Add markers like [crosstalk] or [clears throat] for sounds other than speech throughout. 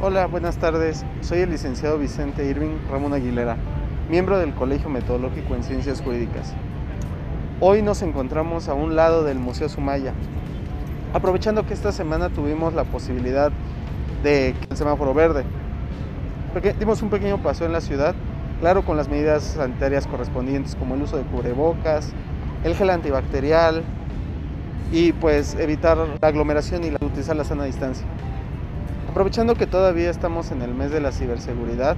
Hola, buenas tardes. Soy el licenciado Vicente Irving Ramón Aguilera, miembro del Colegio Metodológico en Ciencias Jurídicas. Hoy nos encontramos a un lado del Museo Sumaya, aprovechando que esta semana tuvimos la posibilidad de el semáforo verde. Porque dimos un pequeño paseo en la ciudad, claro con las medidas sanitarias correspondientes como el uso de cubrebocas, el gel antibacterial y pues evitar la aglomeración y utilizar la sana distancia. Aprovechando que todavía estamos en el mes de la ciberseguridad,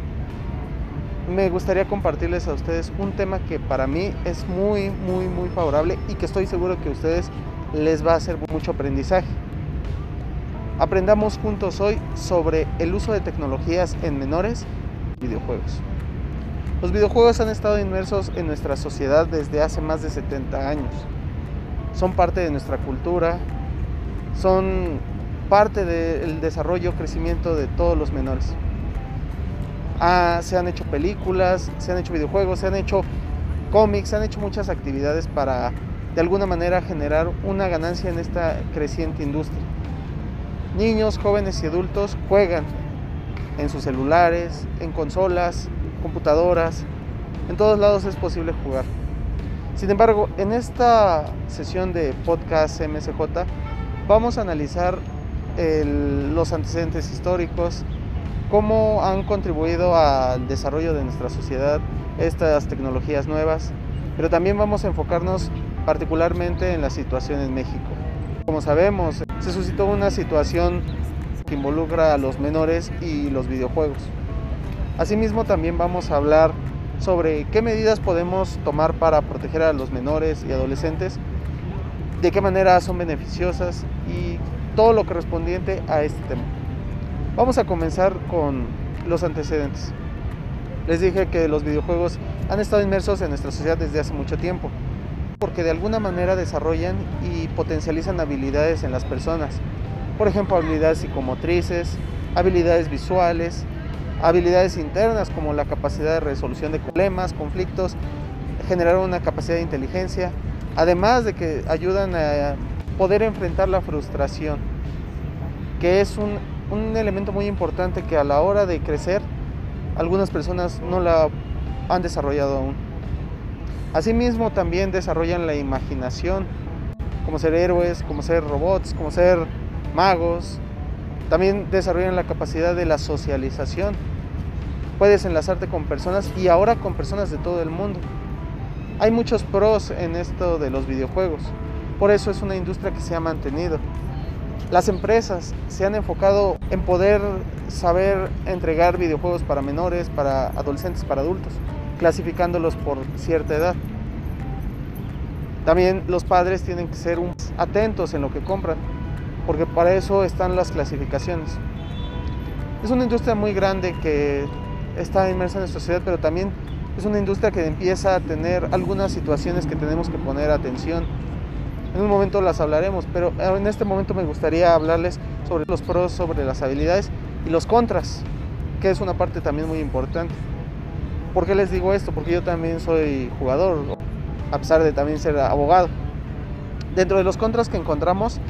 me gustaría compartirles a ustedes un tema que para mí es muy, muy, muy favorable y que estoy seguro que a ustedes les va a hacer mucho aprendizaje. Aprendamos juntos hoy sobre el uso de tecnologías en menores videojuegos. Los videojuegos han estado inmersos en nuestra sociedad desde hace más de 70 años. Son parte de nuestra cultura, son parte del desarrollo, crecimiento de todos los menores. Ah, se han hecho películas, se han hecho videojuegos, se han hecho cómics, se han hecho muchas actividades para de alguna manera generar una ganancia en esta creciente industria. Niños, jóvenes y adultos juegan en sus celulares, en consolas, computadoras, en todos lados es posible jugar. Sin embargo, en esta sesión de podcast MSJ vamos a analizar los antecedentes históricos, cómo han contribuido al desarrollo de nuestra sociedad estas tecnologías nuevas, pero también vamos a enfocarnos particularmente en la situación en México. Como sabemos, se suscitó una situación que involucra a los menores y los videojuegos. Asimismo, también vamos a hablar sobre qué medidas podemos tomar para proteger a los menores y adolescentes, de qué manera son beneficiosas y todo lo correspondiente a este tema. Vamos a comenzar con los antecedentes. Les dije que los videojuegos han estado inmersos en nuestra sociedad desde hace mucho tiempo, porque de alguna manera desarrollan y potencializan habilidades en las personas. Por ejemplo, habilidades psicomotrices, habilidades visuales, habilidades internas como la capacidad de resolución de problemas, conflictos, generar una capacidad de inteligencia, además de que ayudan a poder enfrentar la frustración, que es un, un elemento muy importante que a la hora de crecer algunas personas no la han desarrollado aún. Asimismo también desarrollan la imaginación, como ser héroes, como ser robots, como ser magos. También desarrollan la capacidad de la socialización. Puedes enlazarte con personas y ahora con personas de todo el mundo. Hay muchos pros en esto de los videojuegos. Por eso es una industria que se ha mantenido. Las empresas se han enfocado en poder saber entregar videojuegos para menores, para adolescentes, para adultos, clasificándolos por cierta edad. También los padres tienen que ser atentos en lo que compran, porque para eso están las clasificaciones. Es una industria muy grande que está inmersa en nuestra sociedad, pero también es una industria que empieza a tener algunas situaciones que tenemos que poner atención en un momento las hablaremos, pero en este momento me gustaría hablarles sobre los pros, sobre las habilidades y los contras, que es una parte también muy importante. ¿Por qué les digo esto? Porque yo también soy jugador, a pesar de también ser abogado. Dentro de los contras que encontramos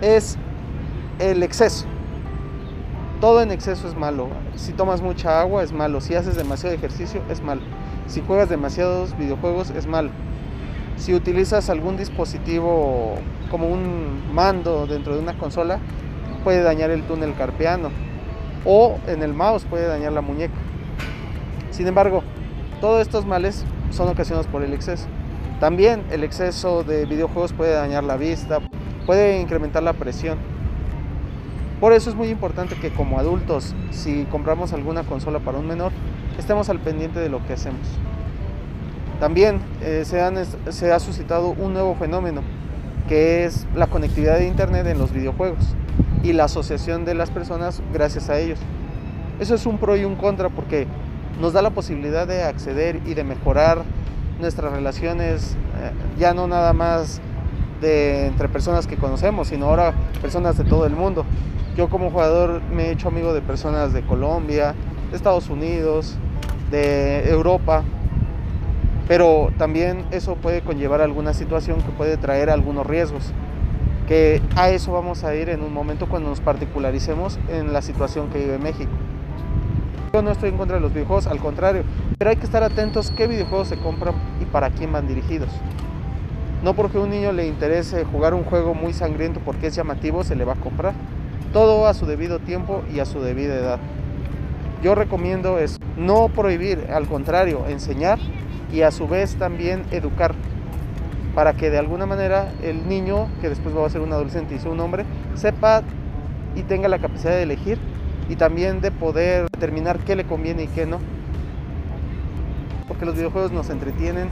es el exceso. Todo en exceso es malo. Si tomas mucha agua es malo. Si haces demasiado ejercicio es malo. Si juegas demasiados videojuegos es malo si utilizas algún dispositivo como un mando dentro de una consola, puede dañar el túnel carpiano o en el mouse puede dañar la muñeca. Sin embargo, todos estos males son ocasionados por el exceso. También el exceso de videojuegos puede dañar la vista, puede incrementar la presión. Por eso es muy importante que como adultos, si compramos alguna consola para un menor, estemos al pendiente de lo que hacemos. También eh, se, ha suscitado un nuevo fenómeno, que es la conectividad de Internet en los videojuegos y la asociación de las personas gracias a ellos. Eso es un pro y un contra porque nos da la posibilidad de acceder y de mejorar nuestras relaciones, eh, ya no nada más de entre personas que conocemos, sino ahora personas de todo el mundo. Yo como jugador me he hecho amigo de personas de Colombia, de Estados Unidos, de Europa, pero también eso puede conllevar alguna situación que puede traer algunos riesgos. que a eso vamos a ir en un momento cuando nos particularicemos en la situación que vive México. Yo no estoy en contra de los videojuegos, al contrario, pero hay que estar atentos qué videojuegos se compran y para quién van dirigidos. No porque a un niño le interese jugar un juego muy sangriento porque es llamativo, se le va a comprar. Todo a su debido tiempo y a su debida edad. Yo recomiendo es no prohibir, al contrario, enseñar y a su vez también educar para que de alguna manera el niño, que después va a ser un adolescente y sea un hombre, sepa y tenga la capacidad de elegir y también de poder determinar qué le conviene y qué no. Porque los videojuegos nos entretienen,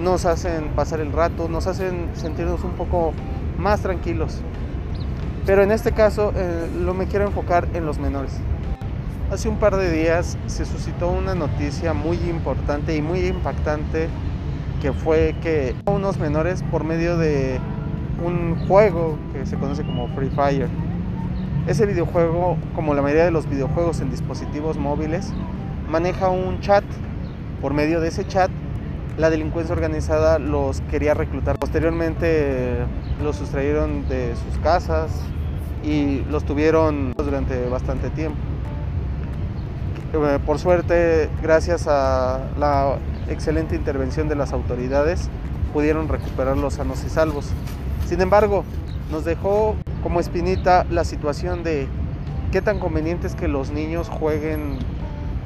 nos hacen pasar el rato, nos hacen sentirnos un poco más tranquilos. Pero en este caso eh, lo me quiero enfocar en los menores. Hace un par de días se suscitó una noticia muy importante y muy impactante que fue que unos menores por medio de un juego que se conoce como Free Fire. Ese videojuego, como la mayoría de los videojuegos en dispositivos móviles, maneja un chat. Por medio de ese chat, la delincuencia organizada los quería reclutar. Posteriormente los sustrayeron de sus casas y los tuvieron durante bastante tiempo. Eh, por suerte, gracias a la excelente intervención de las autoridades, pudieron recuperarlos sanos y salvos. Sin embargo, nos dejó como espinita la situación de qué tan conveniente es que los niños jueguen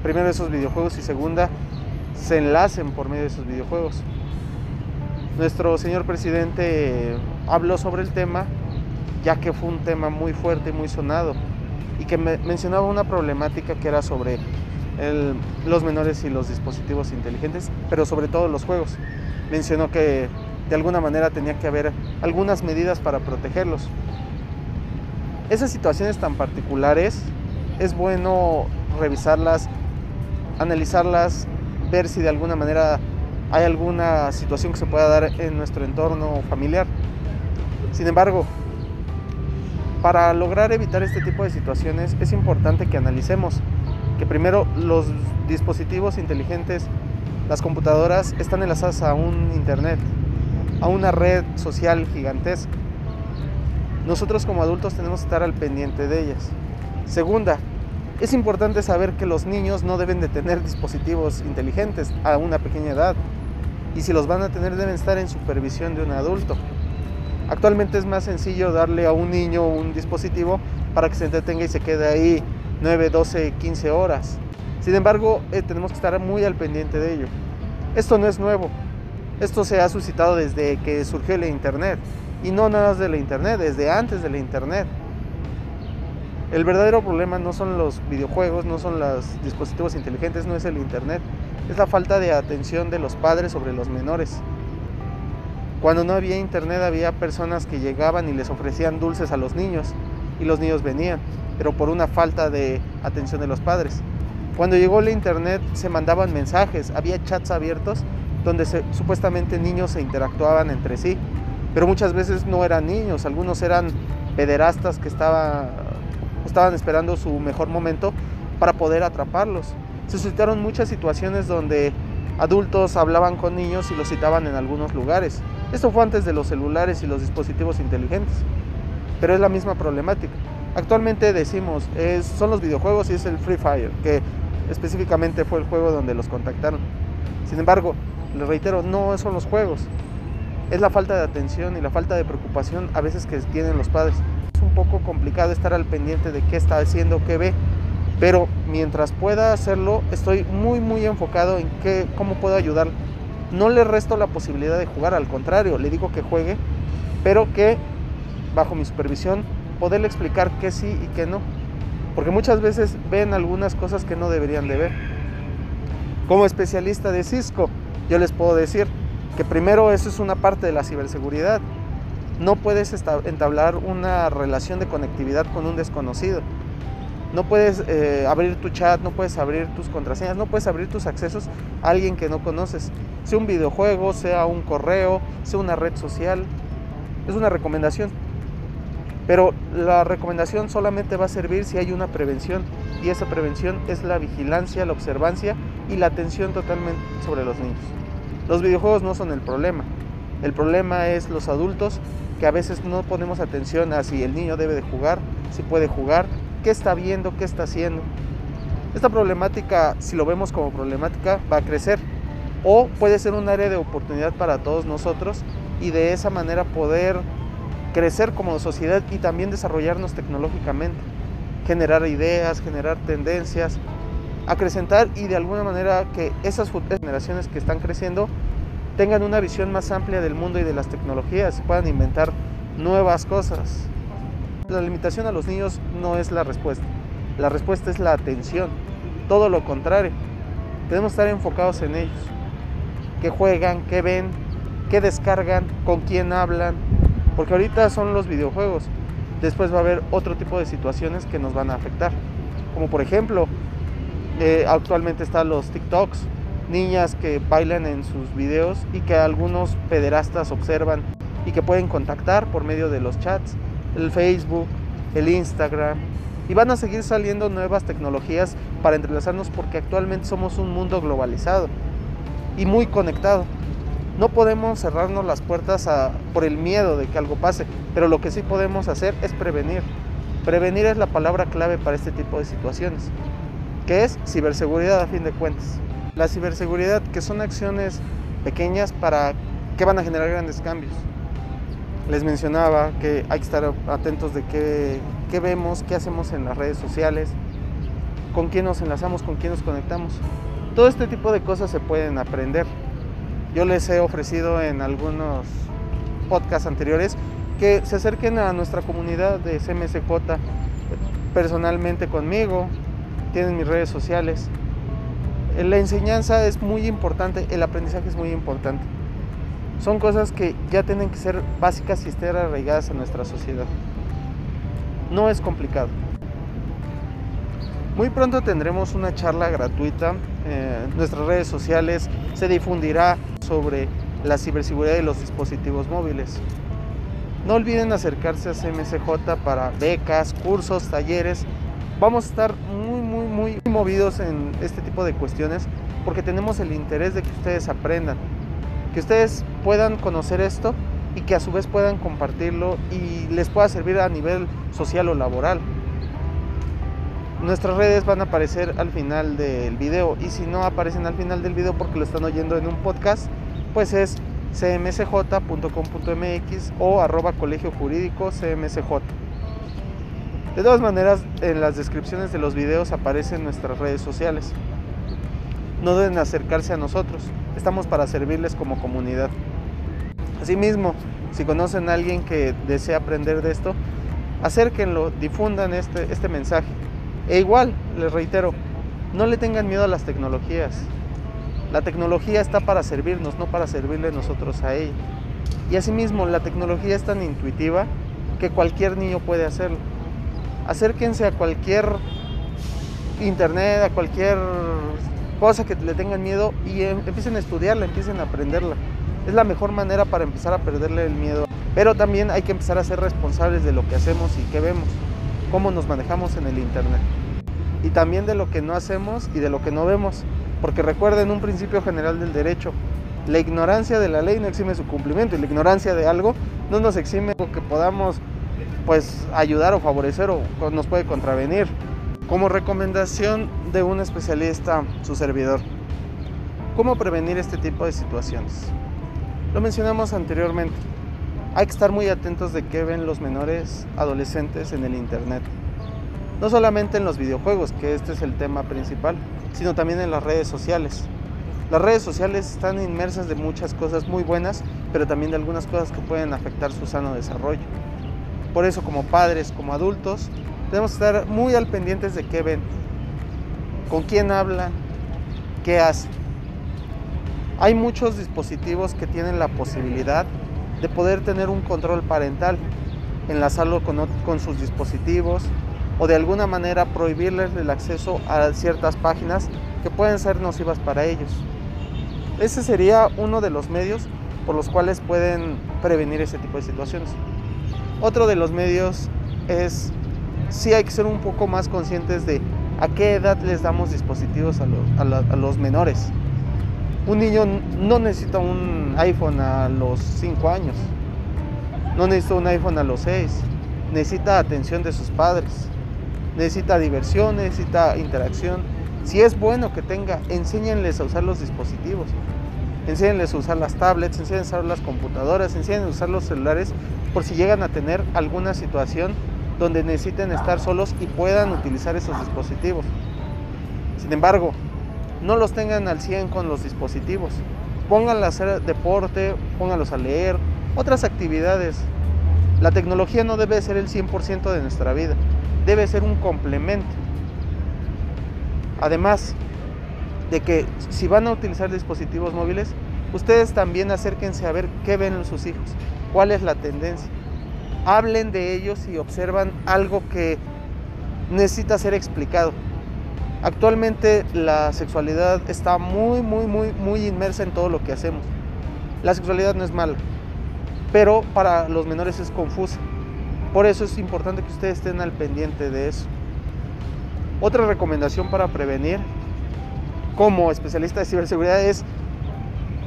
primero esos videojuegos y segunda, se enlacen por medio de esos videojuegos. Nuestro señor presidente habló sobre el tema, ya que fue un tema muy fuerte y muy sonado, y que mencionaba una problemática que era sobre los menores y los dispositivos inteligentes, pero sobre todo los juegos. Mencionó que de alguna manera tenía que haber algunas medidas para protegerlos. Esas situaciones tan particulares es bueno revisarlas, analizarlas, ver si de alguna manera hay alguna situación que se pueda dar en nuestro entorno familiar. Sin embargo, para lograr evitar este tipo de situaciones es importante que analicemos que primero los dispositivos inteligentes, las computadoras, están enlazadas a un Internet, a una red social gigantesca. Nosotros como adultos tenemos que estar al pendiente de ellas. Segunda, es importante saber que los niños no deben de tener dispositivos inteligentes a una pequeña edad y si los van a tener deben estar en supervisión de un adulto. Actualmente es más sencillo darle a un niño un dispositivo para que se entretenga y se quede ahí 9, 12, 15 horas. Sin embargo, eh, tenemos que estar muy al pendiente de ello. Esto no es nuevo. Esto se ha suscitado desde que surgió la Internet. Y no nada más de la Internet, desde antes de la Internet. El verdadero problema no son los videojuegos, no son los dispositivos inteligentes, no es el Internet. Es la falta de atención de los padres sobre los menores. Cuando no había Internet había personas que llegaban y les ofrecían dulces a los niños y los niños venían pero por una falta de atención de los padres. Cuando llegó la internet se mandaban mensajes, había chats abiertos donde supuestamente niños se interactuaban entre sí, pero muchas veces no eran niños, algunos eran pederastas que estaban esperando su mejor momento para poder atraparlos. Se suscitaron muchas situaciones donde adultos hablaban con niños y los citaban en algunos lugares. Esto fue antes de los celulares y los dispositivos inteligentes, pero es la misma problemática. Actualmente decimos, es, son los videojuegos y es el Free Fire, que específicamente fue el juego donde los contactaron. Sin embargo, les reitero, no son los juegos, es la falta de atención y la falta de preocupación a veces que tienen los padres. Es un poco complicado estar al pendiente de qué está haciendo, qué ve, pero mientras pueda hacerlo, estoy muy muy enfocado en qué, cómo puedo ayudar. No le resto la posibilidad de jugar, al contrario, le digo que juegue, pero que bajo mi supervisión poderle explicar qué sí y qué no. Porque muchas veces ven algunas cosas que no deberían de ver. Como especialista de Cisco, yo les puedo decir que primero eso es una parte de la ciberseguridad. No puedes entablar una relación de conectividad con un desconocido. No puedes eh, abrir tu chat, no puedes abrir tus contraseñas, no puedes abrir tus accesos a alguien que no conoces. Sea un videojuego, sea un correo, sea una red social. Es una recomendación. Pero la recomendación solamente va a servir si hay una prevención y esa prevención es la vigilancia, la observancia y la atención totalmente sobre los niños. Los videojuegos no son el problema. El problema es los adultos que a veces no ponemos atención a si el niño debe de jugar, si puede jugar, qué está viendo, qué está haciendo. Esta problemática, si lo vemos como problemática, va a crecer o puede ser un área de oportunidad para todos nosotros y de esa manera poder crecer como sociedad y también desarrollarnos tecnológicamente, generar ideas, generar tendencias, acrecentar y de alguna manera que esas generaciones que están creciendo tengan una visión más amplia del mundo y de las tecnologías y puedan inventar nuevas cosas. La limitación a los niños no es la respuesta, la respuesta es la atención, todo lo contrario, debemos estar enfocados en ellos, que juegan, que ven, que descargan, con quién hablan, porque ahorita son los videojuegos, después va a haber otro tipo de situaciones que nos van a afectar, como por ejemplo, eh, actualmente están los TikToks, niñas que bailan en sus videos y que algunos pederastas observan y que pueden contactar por medio de los chats, el Facebook, el Instagram. Y van a seguir saliendo nuevas tecnologías para entrelazarnos porque actualmente somos un mundo globalizado y muy conectado. No podemos cerrarnos las puertas por el miedo de que algo pase, pero lo que sí podemos hacer es prevenir. Prevenir es la palabra clave para este tipo de situaciones, que es ciberseguridad a fin de cuentas. La ciberseguridad, que son acciones pequeñas para que van a generar grandes cambios. Les mencionaba que hay que estar atentos de qué, qué vemos, qué hacemos en las redes sociales, con quién nos enlazamos, con quién nos conectamos. Todo este tipo de cosas se pueden aprender. Yo les he ofrecido en algunos podcasts anteriores que se acerquen a nuestra comunidad de CMSJ personalmente conmigo, tienen mis redes sociales la enseñanza es muy importante, el aprendizaje es muy importante. Son cosas que ya tienen que ser básicas y estar arraigadas en nuestra sociedad. No es complicado. Muy pronto tendremos una charla gratuita eh, nuestras redes sociales. Se difundirá sobre la ciberseguridad de los dispositivos móviles. No olviden acercarse a CMCJ para becas, cursos, talleres. Vamos a estar muy movidos en este tipo de cuestiones porque tenemos el interés de que ustedes aprendan, que ustedes puedan conocer esto y que a su vez puedan compartirlo y les pueda servir a nivel social o laboral. Nuestras redes van a aparecer al final del video y si no aparecen al final del video porque lo están oyendo en un podcast, pues es cmsj.com.mx o arroba colegio jurídico cmsj. De todas maneras, en las descripciones de los videos aparecen nuestras redes sociales. No deben acercarse a nosotros, estamos para servirles como comunidad. Asimismo, si conocen a alguien que desea aprender de esto, acérquenlo, difundan este, este mensaje. E igual, les reitero, no le tengan miedo a las tecnologías. La tecnología está para servirnos, no para servirle nosotros a ella. Y asimismo, la tecnología es tan intuitiva que cualquier niño puede hacerlo acérquense a cualquier internet, a cualquier cosa que le tengan miedo y em, empiecen a estudiarla, empiecen a aprenderla. Es la mejor manera para empezar a perderle el miedo. Pero también hay que empezar a ser responsables de lo que hacemos y que vemos, cómo nos manejamos en el internet. Y también de lo que no hacemos y de lo que no vemos. Porque recuerden un principio general del derecho. La ignorancia de la ley no exime su cumplimiento y la ignorancia de algo no nos exime que podamos pues ayudar o favorecer o nos puede contravenir. Como recomendación de un especialista, su servidor, ¿cómo prevenir este tipo de situaciones? Lo mencionamos anteriormente. Hay que estar muy atentos de qué ven los menores adolescentes en el Internet. No solamente en los videojuegos, que este es el tema principal, sino también en las redes sociales. Las redes sociales están inmersas de muchas cosas muy buenas, pero también de algunas cosas que pueden afectar su sano desarrollo. Por eso como padres, como adultos, debemos estar muy al pendientes de qué ven, con quién hablan, qué hacen. Hay muchos dispositivos que tienen la posibilidad de poder tener un control parental, enlazarlo con, con sus dispositivos o de alguna manera prohibirles el acceso a ciertas páginas que pueden ser nocivas para ellos. Ese sería uno de los medios por los cuales pueden prevenir ese tipo de situaciones. Otro de los medios es, sí hay que ser un poco más conscientes de a qué edad les damos dispositivos a los, menores. Un niño no necesita un iPhone a los 5 años, no necesita un iPhone a los 6, necesita atención de sus padres, necesita diversión, necesita interacción. Si es bueno que tenga, enséñenles a usar los dispositivos, enséñenles a usar las tablets, enséñenles a usar las computadoras, enséñenles a usar los celulares por si llegan a tener alguna situación donde necesiten estar solos y puedan utilizar esos dispositivos. Sin embargo, no los tengan al 100 con los dispositivos. Pónganlos a hacer deporte, pónganlos a leer, otras actividades. La tecnología no debe ser el 100% de nuestra vida, debe ser un complemento. Además de que si van a utilizar dispositivos móviles, ustedes también acérquense a ver qué ven sus hijos, cuál es la tendencia. Hablen de ellos y observan algo que necesita ser explicado. Actualmente la sexualidad está muy, muy, muy, muy inmersa en todo lo que hacemos. La sexualidad no es mala, pero para los menores es confusa. Por eso es importante que ustedes estén al pendiente de eso. Otra recomendación para prevenir como especialista de ciberseguridad es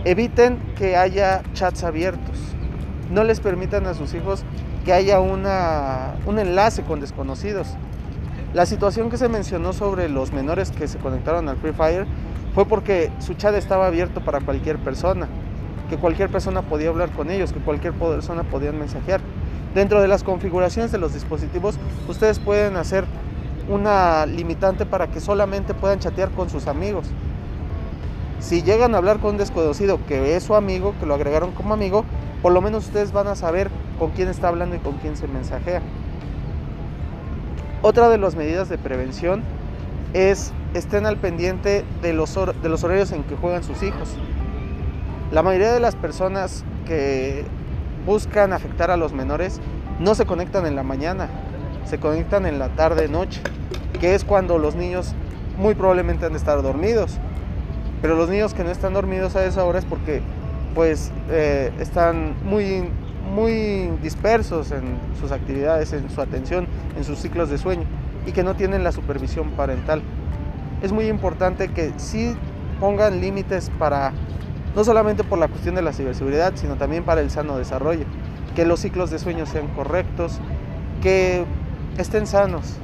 eviten que haya chats abiertos. No les permitan a sus hijos que haya una, un enlace con desconocidos. La situación que se mencionó sobre los menores que se conectaron al Free Fire fue porque su chat estaba abierto para cualquier persona, que cualquier persona podía hablar con ellos, que cualquier persona podía mensajear. Dentro de las configuraciones de los dispositivos, ustedes pueden hacer una limitante para que solamente puedan chatear con sus amigos. Si llegan a hablar con un desconocido que es su amigo, que lo agregaron como amigo, por lo menos ustedes van a saber con quién está hablando y con quién se mensajea. Otra de las medidas de prevención es estén al pendiente de los, horarios en que juegan sus hijos. La mayoría de las personas que buscan afectar a los menores no se conectan en la mañana, se conectan en la tarde, noche, que es cuando los niños muy probablemente han de estar dormidos. Pero los niños que no están dormidos a esa hora es porque pues eh, están muy muy dispersos en sus actividades, en su atención, en sus ciclos de sueño y que no tienen la supervisión parental. Es muy importante que sí pongan límites para, no solamente por la cuestión de la ciberseguridad, sino también para el sano desarrollo, que los ciclos de sueño sean correctos, que estén sanos.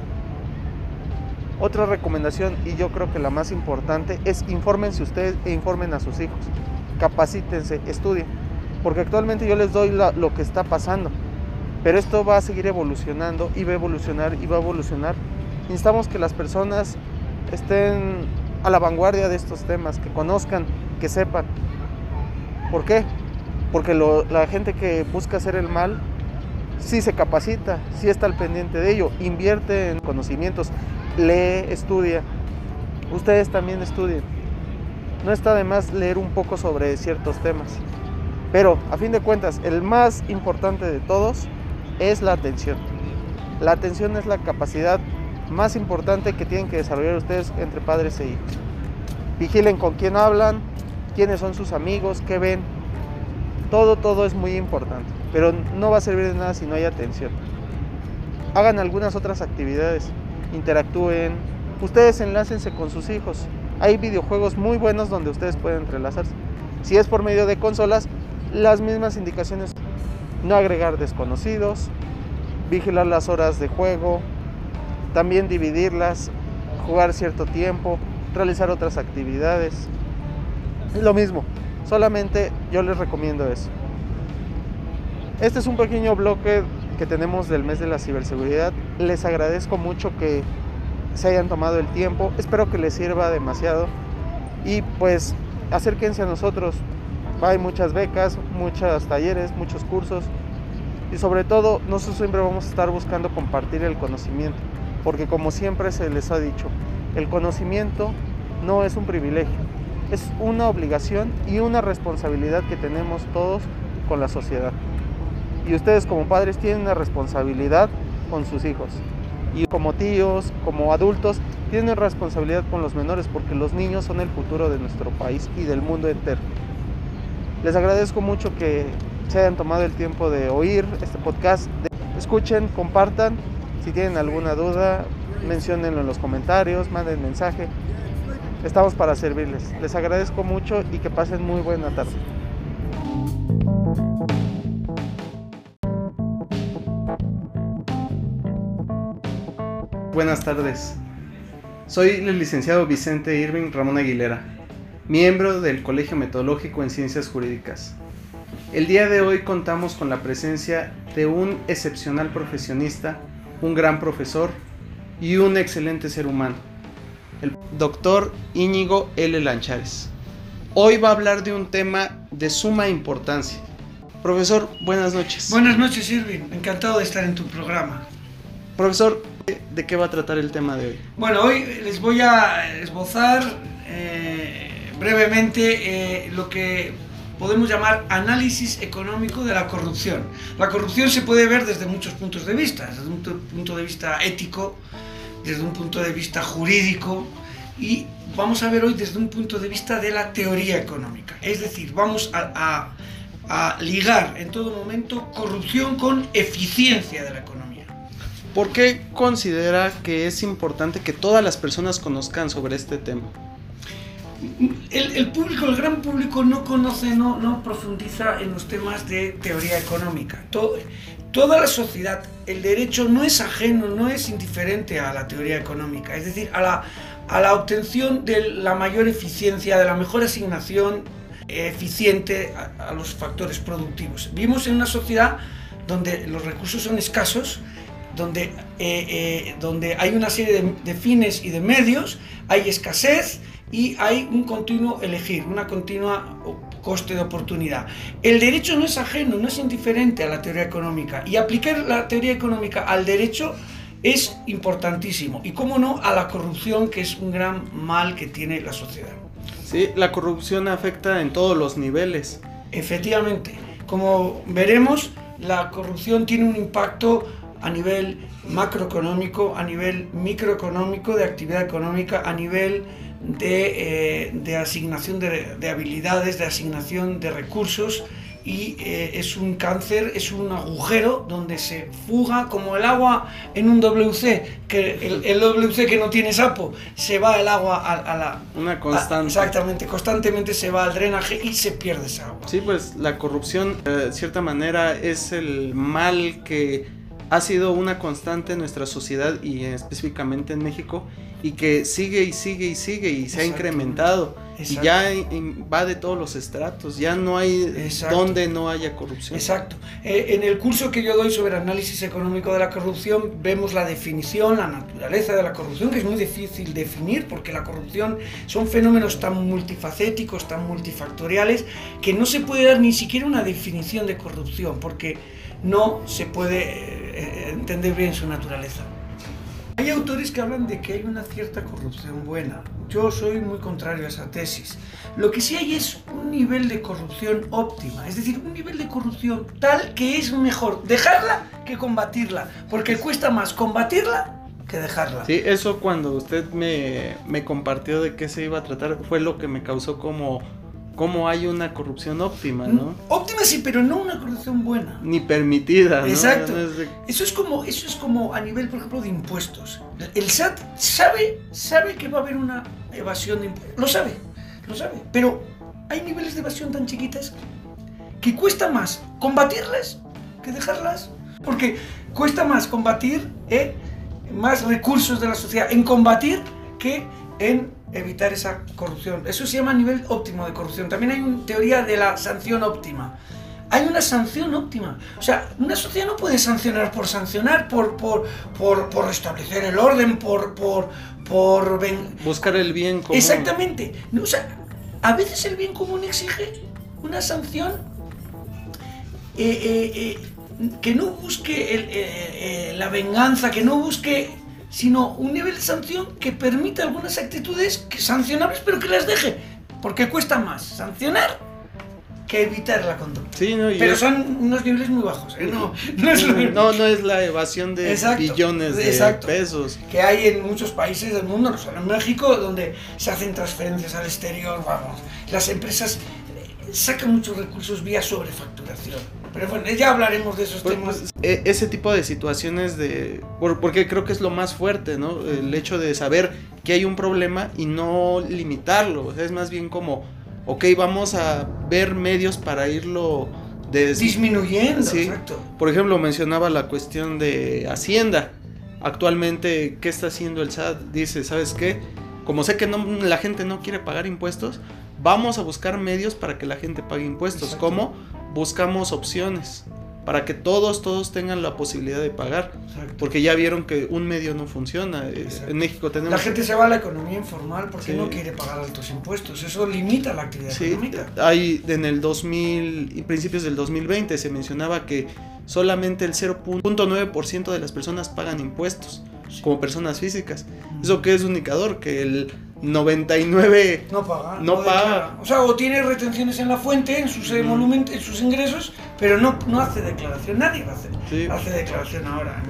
Otra recomendación, y yo creo que la más importante, es infórmense ustedes e informen a sus hijos. Capacítense, estudien porque actualmente yo les doy lo que está pasando, pero esto va a seguir evolucionando y va a evolucionar y va a evolucionar. Necesitamos que las personas estén a la vanguardia de estos temas, que conozcan, que sepan. ¿Por qué? Porque la gente que busca hacer el mal sí se capacita, sí está al pendiente de ello, invierte en conocimientos, lee, estudia. Ustedes también estudien. No está de más leer un poco sobre ciertos temas. Pero a fin de cuentas, el más importante de todos es la atención. La atención es la capacidad más importante que tienen que desarrollar ustedes entre padres e hijos. Vigilen con quién hablan, quiénes son sus amigos, qué ven. Todo, todo es muy importante. Pero no va a servir de nada si no hay atención. Hagan algunas otras actividades, interactúen, ustedes enlácense con sus hijos. Hay videojuegos muy buenos donde ustedes pueden entrelazarse. Si es por medio de consolas, las mismas indicaciones, no agregar desconocidos, vigilar las horas de juego, también dividirlas, jugar cierto tiempo, realizar otras actividades. Lo mismo, solamente yo les recomiendo eso. Este es un pequeño bloque que tenemos del mes de la ciberseguridad. Les agradezco mucho que se hayan tomado el tiempo. Espero que les sirva demasiado. Y pues acérquense a nosotros. Hay muchas becas, muchos talleres, muchos cursos y sobre todo nosotros siempre vamos a estar buscando compartir el conocimiento, porque como siempre se les ha dicho, el conocimiento no es un privilegio, es una obligación y una responsabilidad que tenemos todos con la sociedad. Y ustedes como padres tienen una responsabilidad con sus hijos. Y como tíos, como adultos, tienen responsabilidad con los menores porque los niños son el futuro de nuestro país y del mundo entero. Les agradezco mucho que se hayan tomado el tiempo de oír este podcast. Escuchen, compartan. Si tienen alguna duda, menciónenlo en los comentarios, manden mensaje. Estamos para servirles. Les agradezco mucho y que pasen muy buena tarde. Buenas tardes. Soy el licenciado Vicente Irving Ramón Aguilera, miembro del Colegio Metodológico en Ciencias Jurídicas. El día de hoy contamos con la presencia de un excepcional profesionista, un gran profesor y un excelente ser humano, el doctor Íñigo L. Lanchares. Hoy va a hablar de un tema de suma importancia. Profesor, buenas noches. Buenas noches, Irving. Encantado de estar en tu programa. Profesor, ¿de qué va a tratar el tema de hoy? Bueno, hoy les voy a esbozar eh, brevemente eh, lo que podemos llamar análisis económico de la corrupción. La corrupción se puede ver desde muchos puntos de vista, desde un punto de vista ético, desde un punto de vista jurídico y vamos a ver hoy desde un punto de vista de la teoría económica. Es decir, vamos a, a ligar en todo momento corrupción con eficiencia de la economía. ¿Por qué considera que es importante que todas las personas conozcan sobre este tema? El, público, el gran público no conoce, no, no profundiza en los temas de teoría económica. toda la sociedad, el derecho no es ajeno, no es indiferente a la teoría económica, es decir, a la, a la obtención de la mayor eficiencia, de la mejor asignación eficiente a, los factores productivos. Vivimos en una sociedad donde los recursos son escasos, donde, eh, eh, donde hay una serie de fines y de medios, hay escasez, y hay un continuo elegir, una continua coste de oportunidad. El derecho no es ajeno, no es indiferente a la teoría económica y aplicar la teoría económica al derecho es importantísimo y, cómo no, a la corrupción, que es un gran mal que tiene la sociedad. Sí, la corrupción afecta en todos los niveles. Efectivamente, como veremos, la corrupción tiene un impacto a nivel macroeconómico, a nivel microeconómico, de actividad económica, a nivel eh, de, asignación de, habilidades, de asignación de recursos y eh, es un cáncer, es un agujero donde se fuga como el agua en un WC, que el, WC que no tiene sapo, se va el agua a, la... Una constante. exactamente, constantemente se va al drenaje y se pierde esa agua. Sí, pues la corrupción, eh, de cierta manera, es el mal que ha sido una constante en nuestra sociedad y específicamente en México y que sigue y sigue y sigue y se ha incrementado y ya va de todos los estratos, ya no hay donde no haya corrupción. Exacto. Eh, en el curso que yo doy sobre análisis económico de la corrupción vemos la definición, la naturaleza de la corrupción, que es muy difícil definir porque la corrupción son fenómenos tan multifacéticos, tan multifactoriales, que no se puede dar ni siquiera una definición de corrupción porque no se puede eh, entender bien su naturaleza. Hay autores que hablan de que hay una cierta corrupción buena. Yo soy muy contrario a esa tesis. Lo que sí hay es un nivel de corrupción óptima, es decir, un nivel de corrupción tal que es mejor dejarla que combatirla, porque cuesta más combatirla que dejarla. Sí, eso cuando usted me, compartió de qué se iba a tratar fue lo que me causó como cómo hay una corrupción óptima, ¿no? Óptima sí, pero no una corrupción buena. Ni permitida, ¿no? Exacto. Eso es como eso es como a nivel, por ejemplo, de impuestos. El SAT sabe sabe que va a haber una evasión de impuestos. Lo sabe, lo sabe. Pero hay niveles de evasión tan chiquitas que cuesta más combatirlas que dejarlas. Porque cuesta más combatir ¿eh? más recursos de la sociedad en combatir que en evitar esa corrupción. Eso se llama nivel óptimo de corrupción. También hay una teoría de la sanción óptima. Hay una sanción óptima. O sea, una sociedad no puede sancionar por sancionar, por, por, por, por restablecer el orden, por... por, por Buscar el bien común. Exactamente. O sea, a veces el bien común exige una sanción eh, eh, eh, que no busque la venganza, que no busque sino un nivel de sanción que permita algunas actitudes que sancionables, pero que las deje, porque cuesta más sancionar que evitar la conducta. pero son unos niveles muy bajos. ¿eh? No, no, es no, es la evasión de billones de pesos. Que hay en muchos países del mundo, no solo en México, donde se hacen transferencias al exterior, vamos. Las empresas eh, sacan muchos recursos vía sobrefacturación. Pero bueno, ya hablaremos de esos Pues, temas. pues, e- ese tipo de situaciones de por- porque creo que es lo más fuerte no el hecho de saber que hay un problema y no limitarlo o sea, es más bien como ok vamos a ver medios para irlo des- Disminuyendo, Sí. exacto. por ejemplo mencionaba la cuestión de hacienda actualmente qué está haciendo el SAT dice sabes qué como sé que no la gente no quiere pagar impuestos vamos a buscar medios para que la gente pague impuestos Exacto. cómo buscamos opciones para que todos todos tengan la posibilidad de pagar exacto. porque ya vieron que un medio no funciona Eh, Exacto. en México tenemos La gente se va a la economía informal porque Sí. no quiere pagar altos impuestos. Eso limita la actividad Sí, económica. hay en el 2000 y principios del 2020 se mencionaba que solamente el 0.9% de las personas pagan impuestos como personas físicas. ¿Eso qué es un indicador? Que el 99 No paga. No paga. O sea, o tiene retenciones en la fuente, en sus emolumentos, en sus ingresos, pero no, no hace declaración. Nadie va a hacer, Sí. hace declaración ahora.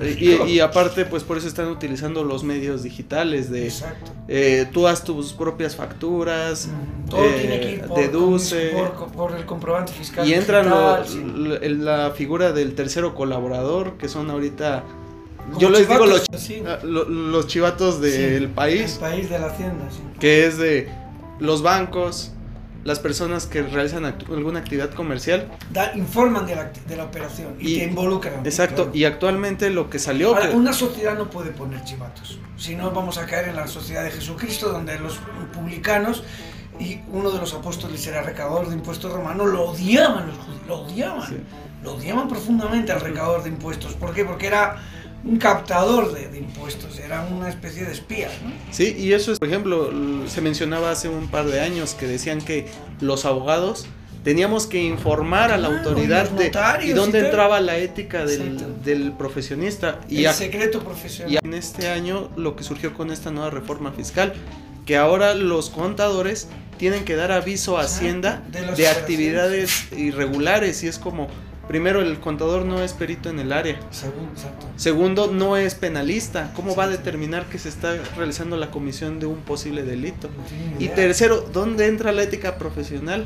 y, aparte pues por eso están utilizando los medios digitales de Exacto. eh, tú haz tus propias facturas Mm, Todo eh, tiene que ir por, deduce por, por el comprobante fiscal. y entran digital, lo- sí. l- en la figura del tercero colaborador que son ahorita Como yo les digo los chivatos, sí. Ah, lo- los chivatos del Sí, país, El país de la hacienda, sí. que es de los bancos, las personas que realizan actu- alguna actividad comercial. Da- informan de la, de la operación y, Y- te involucran. Exacto, claro. y actualmente lo que salió... Ahora, que- una sociedad no puede poner chivatos. Si no, vamos a caer en la sociedad de Jesucristo, donde los publicanos y uno de los apóstoles era recaudador de impuestos romanos, lo odiaban los judíos, lo odiaban. Sí. Lo odiaban profundamente al recaudador de impuestos. ¿Por qué? Porque era un captador de, de impuestos, era una especie de espía. ¿no? Sí, y eso es, por ejemplo, se mencionaba hace un par de años que decían que los abogados teníamos que informar a la Ah, autoridad y de y dónde entraba la ética del, del profesionista. Y, el a- secreto profesional. y en este año lo que surgió con esta nueva reforma fiscal, que ahora los contadores tienen que dar aviso a Hacienda de actividades irregulares y es como, primero, el contador no es perito en el área. Según- exacto. Segundo, no es penalista. ¿Cómo va a determinar que se está realizando la comisión de un posible delito? No Y tercero, ¿dónde entra la ética profesional?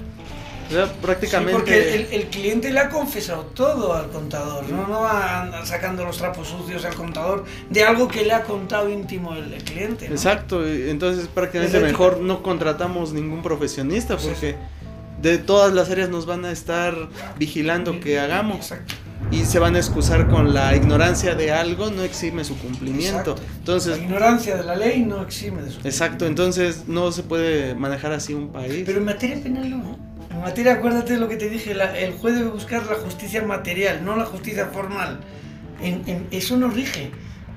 O sea, Sí, prácticamente... porque el, el cliente le ha confesado todo al contador, no, no va sacando los trapos sucios al contador de algo que le ha contado íntimo el, el cliente. ¿no? Exacto, entonces prácticamente mejor no contratamos ningún profesionista Sí, porque de todas las áreas nos van a estar vigilando que hagamos Exacto. y se van a excusar con la ignorancia de algo, no exime su cumplimiento. Exacto. Entonces, la ignorancia de la ley no exime de su. exacto, entonces no se puede manejar así un país. Pero en materia penal no. ¿no? En materia, acuérdate de lo que te dije, la- el juez debe buscar la justicia material, no la justicia formal. En, en- eso no rige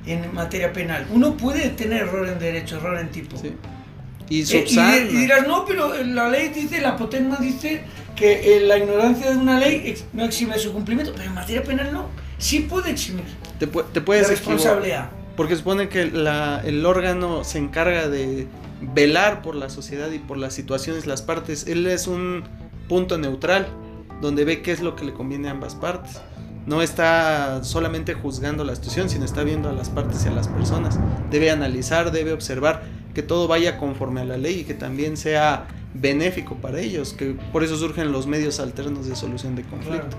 en materia penal. Uno puede tener error en derecho, error en tipo. Sí. Y Eh, y, subsana. y dirás, no, pero la ley dice, la potencia dice que eh, la ignorancia de una ley ex- no exime su cumplimiento, pero en materia penal no. Sí puede eximir te, pu- te de puedes equivocar. responsabilidad. Porque supone que la- el órgano se encarga de velar por la sociedad y por las situaciones, las partes. Él es un punto neutral, donde ve qué es lo que le conviene a ambas partes. No está solamente juzgando la situación, sino está viendo a las partes y a las personas. Debe analizar, debe observar que todo vaya conforme a la ley y que también sea benéfico para ellos, que por eso surgen los medios alternos de solución de conflicto, Claro.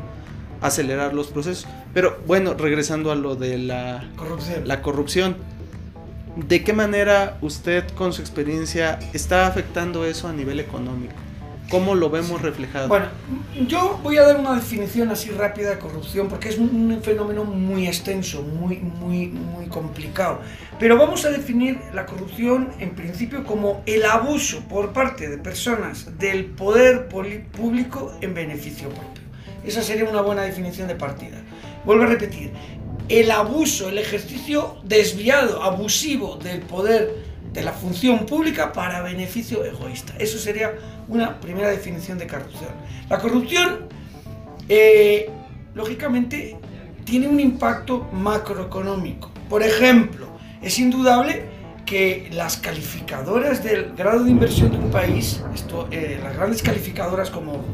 acelerar los procesos. Pero bueno, regresando a lo de la Corrupción. la corrupción. ¿De qué manera usted con su experiencia está afectando eso a nivel económico? ¿Cómo lo vemos reflejado? Bueno, yo voy a dar una definición así rápida de corrupción porque es un, fenómeno muy extenso, muy, muy, muy complicado. Pero vamos a definir la corrupción en principio como el abuso por parte de personas del poder público en beneficio propio. Esa sería una buena definición de partida. Vuelvo a repetir, el abuso, el ejercicio desviado, abusivo del poder de la función pública para beneficio egoísta. Eso sería una primera definición de corrupción. La corrupción, eh, lógicamente, tiene un impacto macroeconómico. Por ejemplo, es indudable que las calificadoras del grado de inversión de un país, eh, las grandes calificadoras como,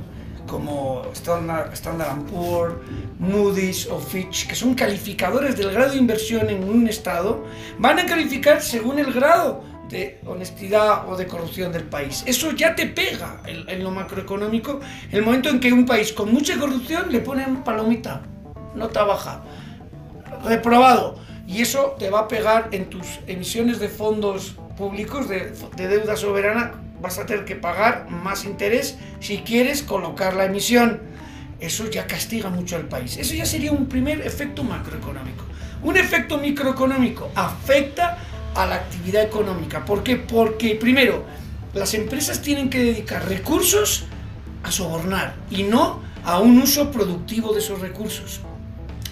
como Standard, Standard Poor's, Moody's o Fitch, que son calificadores del grado de inversión en un estado, van a calificar según el grado de honestidad o de corrupción del país. Eso ya te pega en, en lo macroeconómico. El momento en que un país con mucha corrupción le ponen palomita, nota baja, reprobado. Y eso te va a pegar en tus emisiones de fondos públicos, de, de deuda soberana, vas a tener que pagar más interés si quieres colocar la emisión. Eso ya castiga mucho al país. Eso ya sería un primer efecto macroeconómico. Un efecto microeconómico afecta a la actividad económica. ¿Por qué? Porque primero, las empresas tienen que dedicar recursos a sobornar y no a un uso productivo de esos recursos.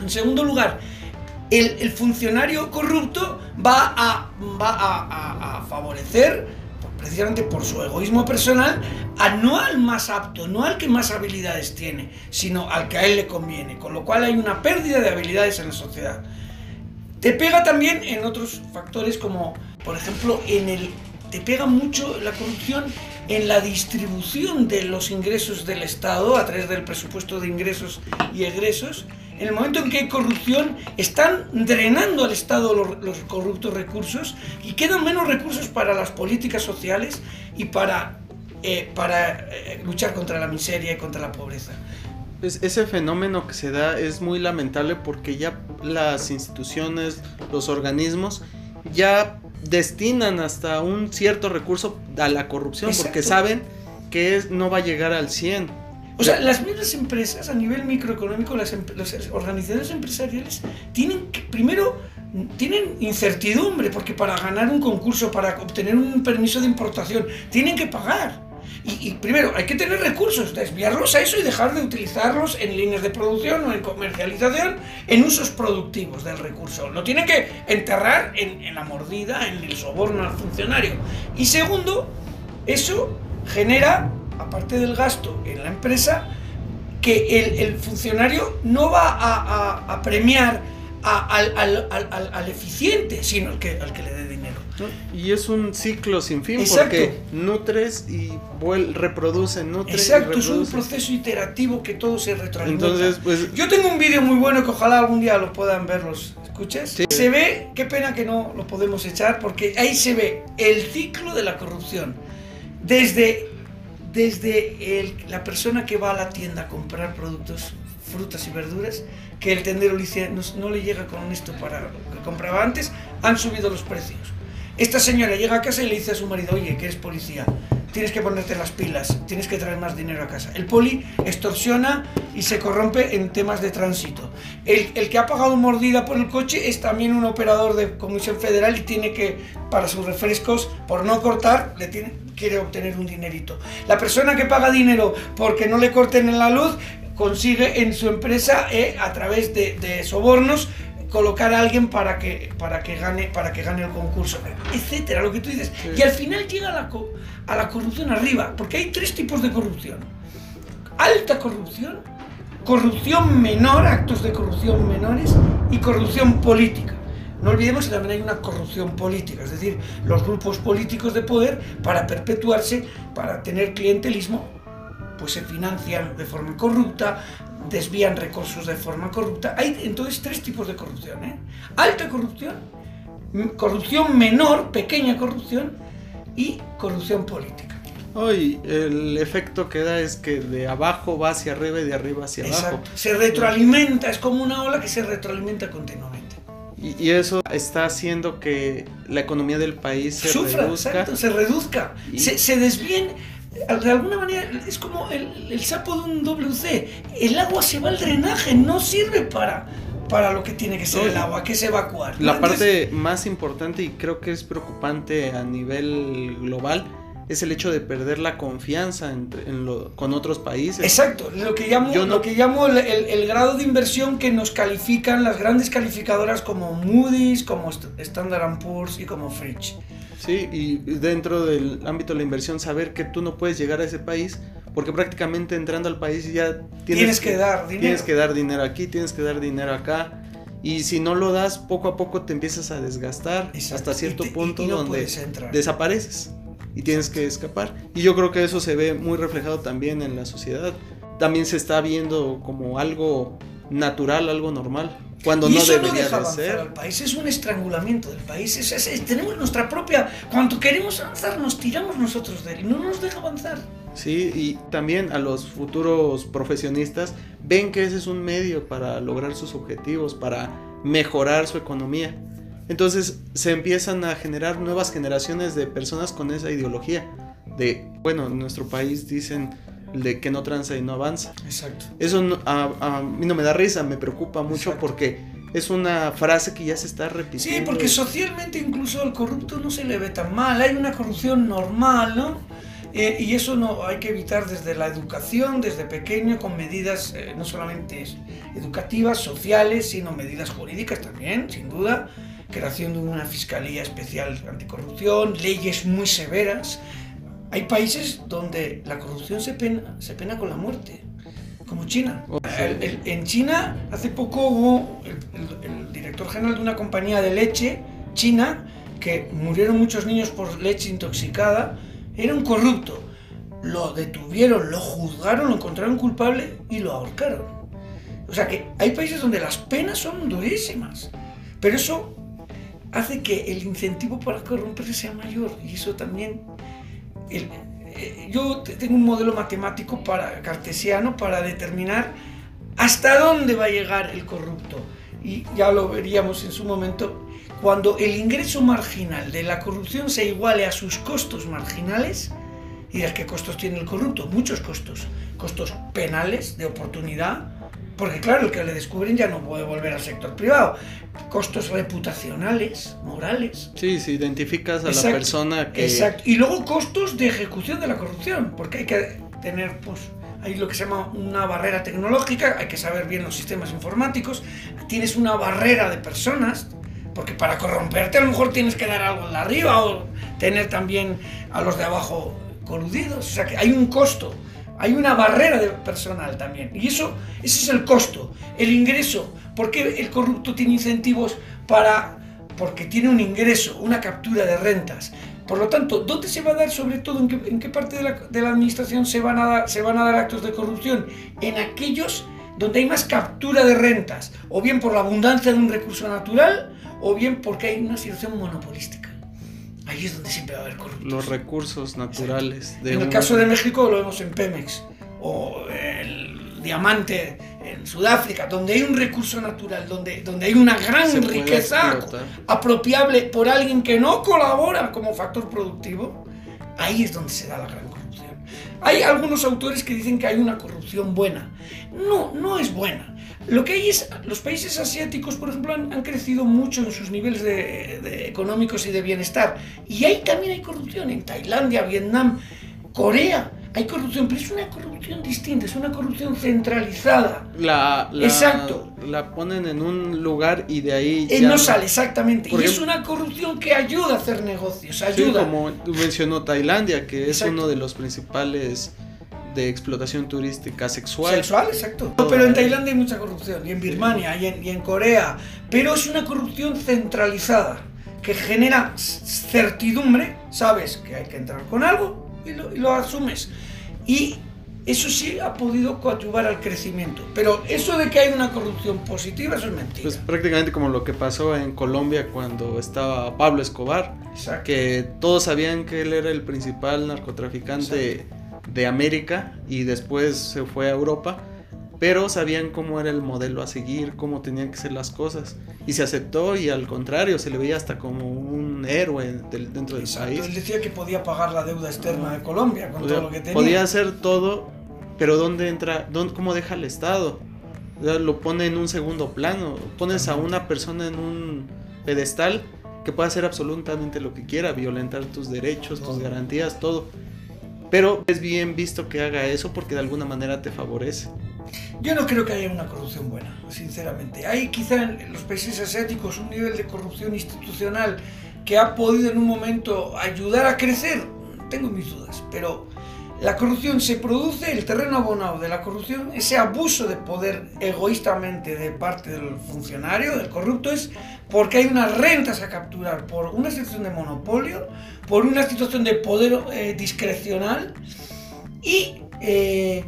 En segundo lugar, el, el funcionario corrupto va a, va a, a, a favorecer precisamente por su egoísmo personal, a no al más apto, no al que más habilidades tiene, sino al que a él le conviene, con lo cual hay una pérdida de habilidades en la sociedad. Te pega también en otros factores como, por ejemplo, en el te pega mucho la corrupción en la distribución de los ingresos del Estado a través del presupuesto de ingresos y egresos. En el momento en que hay corrupción, están drenando al Estado los, los corruptos recursos y quedan menos recursos para las políticas sociales y para, eh, para eh, luchar contra la miseria y contra la pobreza. Es, ese fenómeno que se da es muy lamentable porque ya las instituciones, los organismos, ya destinan hasta un cierto recurso a la corrupción Exacto. porque saben que es, no va a llegar al 100. O sea, las mismas empresas a nivel microeconómico, las, em- las organizaciones empresariales tienen primero, tienen incertidumbre, porque para ganar un concurso, para obtener un permiso de importación, tienen que pagar. Y, primero, hay que tener recursos, desviarlos a eso y dejar de utilizarlos en líneas de producción o en comercialización, en usos productivos del recurso. Lo tienen que enterrar en, en la mordida, en el soborno al funcionario. Y segundo, eso genera, aparte del gasto en la empresa, que el, el funcionario no va a, a- a premiar a- al, al- al- al- al eficiente, sino al que, al que le dé dinero. Y es un ciclo sin fin Exacto. porque nutres y vuel, reproducen, nutres Exacto, y es un proceso iterativo que todo se retroalimenta. Entonces, pues Yo tengo un vídeo muy bueno que ojalá algún día lo puedan ver los escuches. Sí. Se ve, qué pena que no lo podemos echar, porque ahí se ve el ciclo de la corrupción. Desde, desde la persona que va a la tienda a comprar productos, frutas y verduras, que el tendero le no le llega con esto para lo que compraba antes, han subido los precios. Esta señora llega a casa y le dice a su marido, oye, que eres policía, tienes que ponerte las pilas, tienes que traer más dinero a casa. El poli extorsiona y se corrompe en temas de tránsito. El, el que ha pagado mordida por el coche es también un operador de Comisión Federal y tiene que, para sus refrescos, por no cortar, le tiene, quiere obtener un dinerito. La persona que paga dinero porque no le corten en la luz, consigue en su empresa, eh, a través de, de sobornos, colocar a alguien para que, para que, gane, para que gane el concurso, etcétera, lo que tú dices. Sí. Y al final llega a la, a la corrupción arriba, porque hay tres tipos de corrupción. Alta corrupción, corrupción menor, actos de corrupción menores y corrupción política. No olvidemos que también hay una corrupción política, es decir, los grupos políticos de poder para perpetuarse, para tener clientelismo, pues se financian de forma corrupta, desvían recursos de forma corrupta. Hay entonces tres tipos de corrupción. ¿eh? Alta corrupción, corrupción menor, pequeña corrupción y corrupción política. hoy el efecto que da es que de abajo va hacia arriba y de arriba hacia abajo. Se retroalimenta, es como una ola que se retroalimenta continuamente. Y, y eso está haciendo que la economía del país se Sufra, reduzca. exacto, se reduzca, Y- se, se desvíen. De alguna manera es como el, el sapo de un WC. El agua se va al drenaje, no sirve para, para lo que tiene que ser el agua, que es evacuar. La Entonces, parte más importante y creo que es preocupante a nivel global es el hecho de perder la confianza entre- en lo- con otros países. Exacto, lo que llamo, Yo no- lo que llamo el, el- el grado de inversión que nos califican las grandes calificadoras como Moody's, como St- Standard Poor's y como Fitch. Sí, y dentro del ámbito de la inversión saber que tú no puedes llegar a ese país porque prácticamente entrando al país ya tienes, Tienes que dar dinero. Tienes que dar dinero aquí, tienes que dar dinero acá. Y si no lo das, poco a poco te empiezas a desgastar Exacto, hasta cierto y te- y- punto y no donde desapareces y tienes que escapar. Y yo creo que eso se ve muy reflejado también en la sociedad. También se está viendo como algo natural, algo normal. cuando y no eso debería no deja de ser. al país, es un estrangulamiento del país. Es- es- es- tenemos nuestra propia. Cuando queremos avanzar, nos tiramos nosotros de él y no nos deja avanzar. Sí, y también a los futuros profesionistas ven que ese es un medio para lograr sus objetivos, para mejorar su economía. Entonces se empiezan a generar nuevas generaciones de personas con esa ideología. De, bueno, en nuestro país dicen de que no tranza y no avanza. Exacto. Eso no- a, a mí no me da risa, me preocupa mucho Exacto. porque es una frase que ya se está repitiendo. Sí, porque socialmente incluso al corrupto no se le ve tan mal, hay una corrupción normal, ¿no? Eh, y eso no hay que evitar desde la educación, desde pequeño, con medidas eh, no solamente educativas, sociales, sino medidas jurídicas también, sin duda. Creación de una fiscalía especial anticorrupción, leyes muy severas. Hay países donde la corrupción se pena, se pena con la muerte, como China. El- el- en China, hace poco hubo el- el director general de una compañía de leche china, que murieron muchos niños por leche intoxicada, era un corrupto. Lo detuvieron, lo juzgaron, lo encontraron culpable y lo ahorcaron. O sea que hay países donde las penas son durísimas, pero eso hace que el incentivo para corromperse sea mayor y eso también eh, yo te- tengo un modelo matemático para cartesiano para determinar hasta dónde va a llegar el corrupto y ya lo veríamos en su momento cuando el ingreso marginal de la corrupción se iguale a sus costos marginales y dirás qué costos tiene el corrupto muchos costos costos penales de oportunidad porque claro el que le descubren ya no puede volver al sector privado costos reputacionales morales Sí, si identificas a Exacto, la persona que... Exacto. Y luego costos de ejecución de la corrupción, porque hay que tener, pues, hay lo que se llama una barrera tecnológica, hay que saber bien los sistemas informáticos, tienes una barrera de personas, porque para corromperte a lo mejor tienes que dar algo de arriba o tener también a los de abajo coludidos, o sea que hay un costo. Hay una barrera de personal también. Y eso, ese es el costo. El ingreso. ¿Por qué el corrupto tiene incentivos para porque tiene un ingreso, una captura de rentas. Por lo tanto, ¿dónde se va a dar, sobre todo, en qué, en qué parte de la, de la administración se van, a dar, se van a dar actos de corrupción? En aquellos donde hay más captura de rentas, o bien por la abundancia de un recurso natural, o bien porque hay una situación monopolística. Ahí es donde siempre va a haber corrupción. Los recursos naturales. De En el caso de México lo vemos en Pemex o el diamante en Sudáfrica, donde hay un recurso natural, donde, donde hay una gran riqueza explotar. apropiable por alguien que no colabora como factor productivo, ahí es donde se da la gran corrupción. Hay algunos autores que dicen que hay una corrupción buena. No, no es buena. Lo que hay es, los países asiáticos, por ejemplo, han, han crecido mucho en sus niveles de, de económicos y de bienestar. Y ahí también hay corrupción, en Tailandia, Vietnam, Corea. Hay corrupción, pero es una corrupción distinta, es una corrupción centralizada. La, la- Exacto. La ponen en un lugar y de ahí. Eh, ya no sale exactamente. Por y es una corrupción que ayuda a hacer negocios, Sí, ayuda. como mencionó Tailandia, que es Exacto. uno de los principales de explotación turística sexual. Sexual, exacto. No, pero en Tailandia hay mucha corrupción, y en Birmania, y en, y en Corea. Pero es una corrupción centralizada, que genera certidumbre, sabes que hay que entrar con algo y lo, y lo asumes. Y eso sí ha podido coadyuvar al crecimiento. Pero eso de que hay una corrupción positiva, eso es mentira. Pues prácticamente como lo que pasó en Colombia cuando estaba Pablo Escobar, Exacto. que todos sabían que él era el principal narcotraficante de América y después se fue a Europa, pero sabían cómo era el modelo a seguir, cómo tenían que ser las cosas. Y se aceptó y al contrario, se le veía hasta como un héroe del- dentro del Exacto. Él país. decía que podía pagar la deuda externa de Colombia con Podía, todo lo que tenía. podía hacer todo, pero ¿dónde entra? ¿Dónde, ¿Cómo deja el Estado? Lo pone en un segundo plano. Pones a una persona en un pedestal que puede hacer absolutamente lo que quiera, violentar tus derechos, tus garantías, todo. Pero es bien visto que haga eso porque de alguna manera te favorece. Yo no creo que haya una corrupción buena, sinceramente. Hay quizá en los países asiáticos un nivel de corrupción institucional que ha podido en un momento ayudar a crecer. Tengo mis dudas, pero la corrupción se produce, el terreno abonado de la corrupción, ese abuso de poder egoístamente de parte del funcionario, del corrupto, es porque hay unas rentas a capturar por una situación de monopolio, por una situación de poder eh, discrecional y... eh,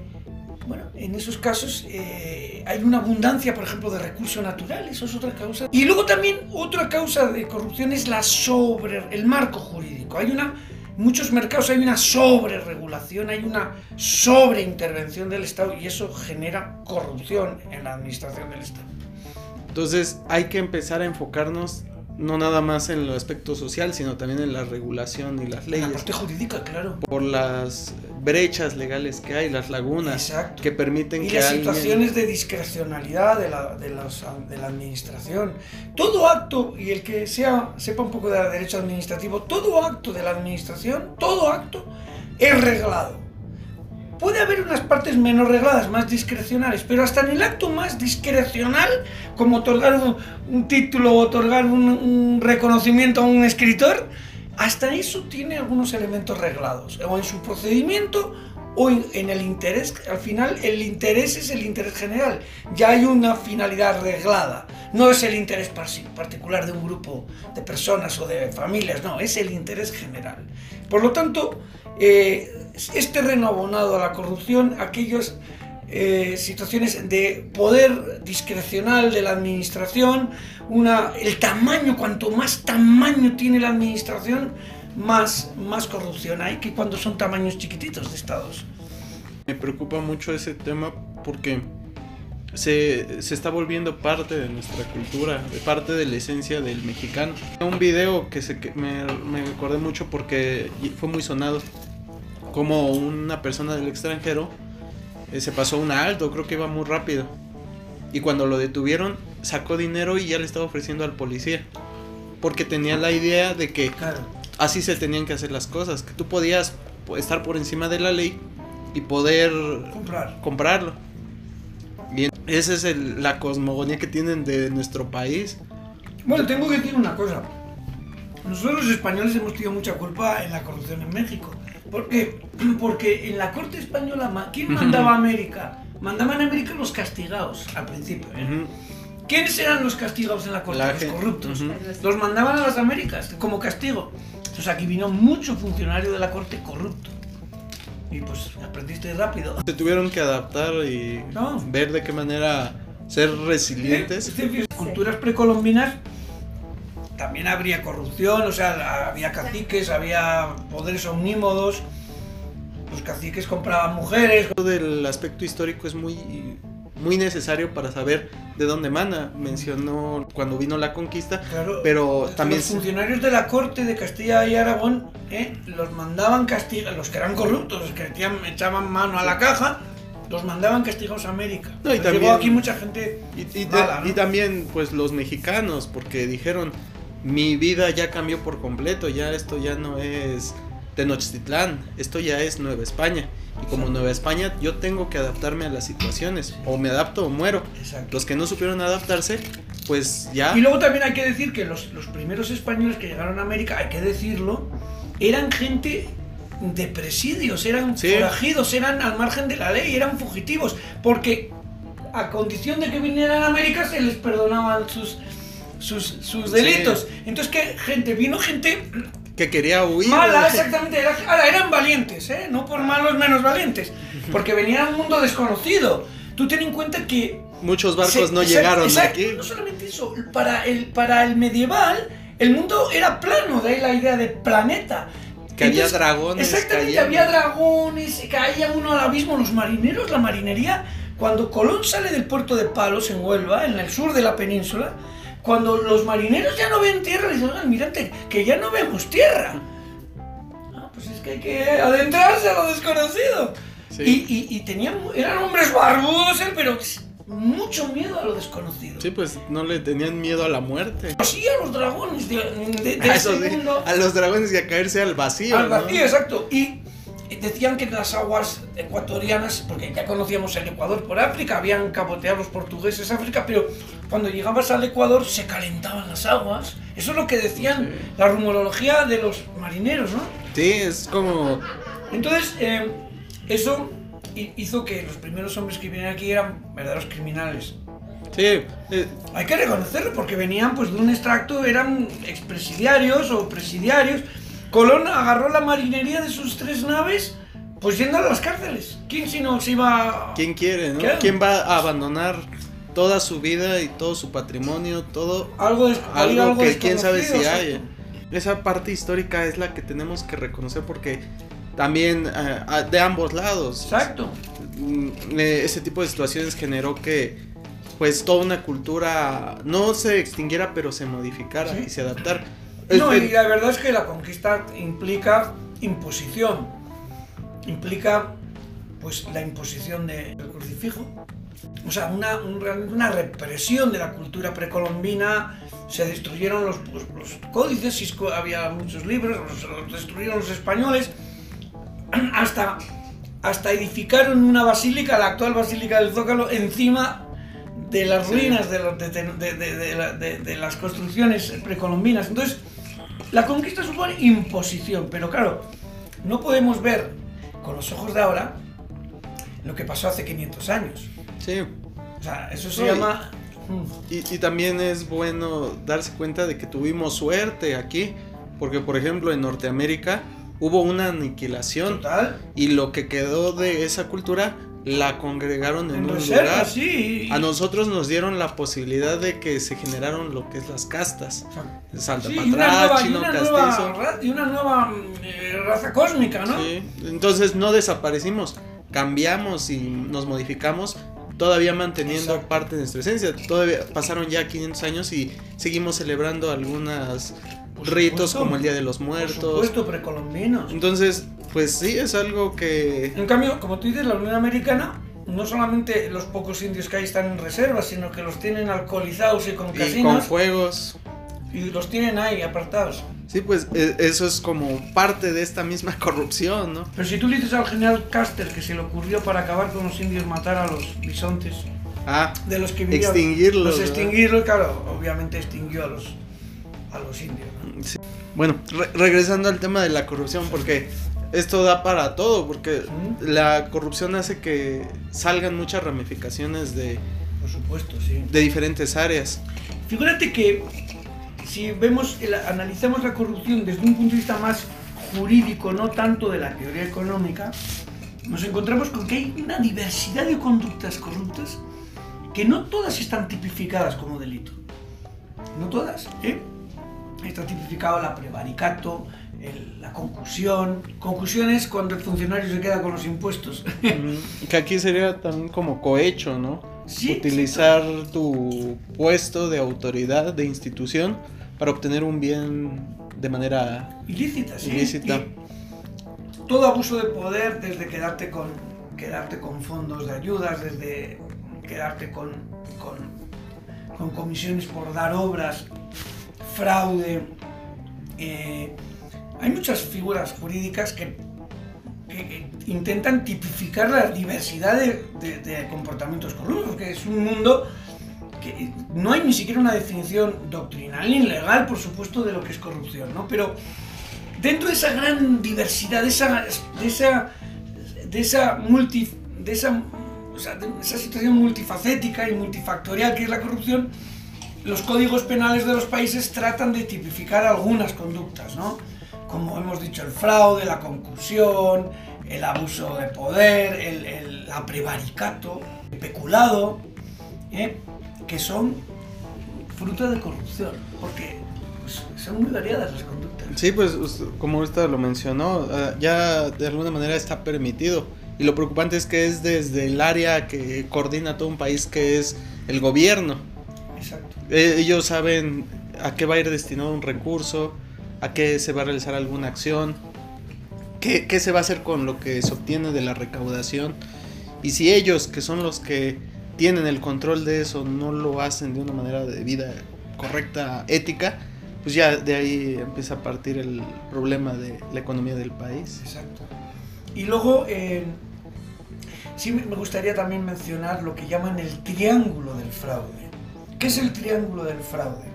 bueno, en esos casos eh, hay una abundancia, por ejemplo, de recursos naturales, eso es otra causa. Y luego también otra causa de corrupción es la sobre, el marco jurídico. Hay una, en muchos mercados hay una sobreregulación, hay una sobreintervención del Estado y eso genera corrupción en la administración del Estado. Entonces hay que empezar a enfocarnos no nada más en el aspecto social, sino también en la regulación y las leyes. La parte jurídica, claro. Por las brechas legales que hay, las lagunas Exacto. que permiten y que las alguien... situaciones de discrecionalidad de la, de, los- de la administración. Todo acto, y el que sea, sepa un poco de derecho administrativo, todo acto de la administración, todo acto es reglado. Puede haber unas partes menos regladas, más discrecionales, pero hasta en el acto más discrecional, como otorgar un, un título o otorgar un, un reconocimiento a un escritor, hasta eso tiene algunos elementos reglados, o en su procedimiento o en, el interés. Al final, el interés es el interés general, ya hay una finalidad reglada, no es el interés particular de un grupo de personas o de familias, no, es el interés general. Por lo tanto, eh, es terreno abonado a la corrupción, aquellas eh, situaciones de poder discrecional de la administración, el tamaño, cuanto más tamaño tiene la administración, más, más corrupción hay que cuando son tamaños chiquititos de estados. Me preocupa mucho ese tema porque se, se está volviendo parte de nuestra cultura, parte de la esencia del mexicano. Un video que, se, me, me mucho porque fue muy sonado, como una persona del extranjero se pasó un alto, creo que iba muy rápido. Y cuando lo detuvieron, sacó dinero y ya le estaba ofreciendo al policía. Porque tenía la idea de que así se tenían que hacer las cosas, que tú podías estar por encima de la ley y poder Comprar. comprarlo. Y esa es el- la cosmogonía que tienen de nuestro país. Bueno, tengo que decir una cosa. Nosotros los españoles hemos tenido mucha culpa en la corrupción en México. ¿Por qué? [clears throat] Porque en la corte española, ¿quién mandaba a América? Mandaban a América los castigados al principio. ¿eh? ¿Quiénes eran los castigados en la corte? La los gente- corruptos. Los mandaban a las Américas como castigo. Entonces aquí vino mucho funcionario de la corte corrupto. Y pues aprendiste rápido. Se tuvieron que adaptar y No. ver de qué manera ser resilientes. En culturas precolombinas también habría corrupción, o sea, había caciques, había poderes omnímodos, los caciques compraban mujeres. Del aspecto histórico es muy, muy necesario para saber de dónde mana. Mencionó cuando vino la conquista, Claro, pero también... los funcionarios de la corte de Castilla y Aragón ¿eh? los mandaban castigar, los que eran corruptos, los que echaban, echaban mano a la caja, los mandaban castigados a América. No, y Entonces también- Llegó aquí mucha gente Y, y- mala, ¿no? y también pues los mexicanos, porque dijeron, mi vida ya cambió por completo, ya esto ya no es Tenochtitlán, esto ya es Nueva España. Y como Nueva España yo tengo que adaptarme a las situaciones, o me adapto o muero. Exacto. Los que no supieron adaptarse, pues ya... Y luego también hay que decir que los, los primeros españoles que llegaron a América, hay que decirlo, eran gente de presidios, eran Sí. forajidos, eran al margen de la ley, eran fugitivos, porque a condición de que vinieran a América se les perdonaban sus, sus, sus Sí. delitos. Entonces, ¿qué gente? Vino gente Que quería huir. mala, exactamente. Era, ahora, eran valientes, ¿eh? No por malos menos valientes, porque venían a un mundo desconocido. Tú ten en cuenta que Muchos barcos se- no llegaron exacto. aquí. No solamente eso, para el, para el medieval, el mundo era plano, de ahí la idea de planeta. Que había dragones Exactamente, había dragones, caía uno al abismo, los marineros, la marinería. Cuando Colón sale del puerto de Palos en Huelva, en el sur de la península, cuando los marineros ya no ven tierra, dicen, oigan, mirante, que ya no vemos tierra. Ah, pues es que hay que adentrarse a lo desconocido. Sí. Y, y- y tenían, eran hombres barbudos, ¿eh? pero mucho miedo a lo desconocido. Sí, pues no le tenían miedo a la muerte. Sí, a los dragones de, de, de [laughs] A, ese sí, mundo. a los dragones y a caerse al vacío. Al ¿no? vacío, exacto. Y decían que en las aguas ecuatorianas, porque ya conocíamos el Ecuador por África, habían capoteado los portugueses África, pero cuando llegabas al Ecuador se calentaban las aguas. Eso es lo que decían Sí. la rumorología de los marineros, ¿no? Sí, es como Entonces, eh, eso hi- hizo que los primeros hombres que vinieron aquí eran verdaderos criminales. Sí, eh, Hay que reconocerlo porque venían pues de un extracto, eran expresidiarios o presidiarios. Colón agarró la marinería de sus tres naves Pues yendo a las cárceles. ¿Quién si no se iba a... ¿Quién quiere, no? ¿Quién va a abandonar toda su vida y todo su patrimonio, todo Algo, algo, algo que quién sabe si hay? Esa parte histórica es la que tenemos que reconocer porque también eh, de ambos lados. Exacto. Mm, eh, ese tipo de situaciones generó que pues toda una cultura no se extinguiera pero se modificara Sí. y se adaptara. No, y la verdad es que la conquista implica imposición. Implica, pues, la imposición de- del crucifijo. O sea, una, una represión de la cultura precolombina. Se destruyeron los, pues, los códices, había muchos libros, los, los destruyeron los españoles. [clears throat] Hasta, hasta edificaron una basílica, la actual basílica del Zócalo, encima de las ruinas de, los- de- de las construcciones precolombinas. Entonces, la conquista supone imposición, pero claro, no podemos ver con los ojos de ahora lo que pasó hace 500 años. sí. O sea, eso se y- llama... Mm, Y, y también es bueno darse cuenta de que tuvimos suerte aquí, porque por ejemplo en Norteamérica hubo una aniquilación Total. y lo que quedó de esa cultura la congregaron en, En un reserva, lugar. sí. A nosotros nos dieron la posibilidad de que se generaron lo que es las castas. Salta sí, y y chino una castizo. nueva y una nueva eh, raza cósmica, ¿no? Sí, Entonces no desaparecimos, cambiamos y nos modificamos, todavía manteniendo Exacto. parte de nuestra esencia. Todavía pasaron ya 500 años y seguimos celebrando algunos Por ritos como el Día de los Por Muertos. supuesto, precolombinos. Entonces, pues sí, es algo que... En cambio, como tú dices, la Unión Americana, no solamente los pocos indios que hay están en reservas, sino que los tienen alcoholizados y con Y con casinos fuegos. y los tienen ahí apartados. Sí, pues e- eso es como parte de esta misma [laughs] corrupción, ¿no? Pero si tú le dices al general Custer que se le ocurrió para acabar con los indios matar a los bisontes, Ah, de los que vivían, Extinguirlos, los extinguirlos, claro, obviamente extinguió a los, a los indios. ¿no? sí. Bueno, re- regresando al tema de la corrupción, porque esto da para todo, porque Ujú. la corrupción hace que salgan muchas ramificaciones de, Por supuesto, sí. de diferentes áreas. Figúrate que si vemos, el- analizamos la corrupción desde un punto de vista más jurídico, no tanto de la teoría económica, nos encontramos con que hay una diversidad de conductas corruptas que no todas están tipificadas como delito. No todas, ¿eh? Está tipificado la prevaricato, el- la concusión. Concusión es cuando el funcionario se queda con los impuestos. Que aquí sería también como cohecho, ¿no? Sí, Utilizar tu puesto de autoridad, de institución, para obtener un bien de manera... ilícita, sí. Ilícita. Y todo abuso de poder, desde quedarte con, quedarte con fondos de ayudas, desde quedarte con, con, con comisiones por dar obras, fraude. eh, hay muchas figuras jurídicas que, intentan tipificar la diversidad de, comportamientos corruptos, que es un mundo que no hay ni siquiera una definición doctrinal ni legal, por supuesto, de lo que es corrupción, ¿no? Pero dentro de esa gran diversidad, de esa, de esa, de esa multi, de esa, o sea, de esa situación multifacética y multifactorial que es la corrupción, los códigos penales de los países tratan de tipificar algunas conductas, ¿no? Como hemos dicho, el fraude, la concursión, el abuso de poder, el, el prevaricato, el peculado, ¿eh? que son fruto de corrupción, porque pues, son muy variadas las conductas. Sí, pues como usted lo mencionó, ah, ya de alguna manera está permitido. Y lo preocupante es que es desde el área que coordina todo un país, que es el gobierno. Exacto. Eh, ellos saben a qué va a ir destinado un recurso, a qué se va a realizar alguna acción, qué, qué se va a hacer con lo que se obtiene de la recaudación. Y si ellos, que son los que tienen el control de eso, no lo hacen de una manera de vida correcta, ética, pues ya de ahí empieza a partir el problema de la economía del país. Exacto. Y luego, eh, sí me gustaría también mencionar lo que llaman el triángulo del fraude. ¿Qué es el triángulo del fraude?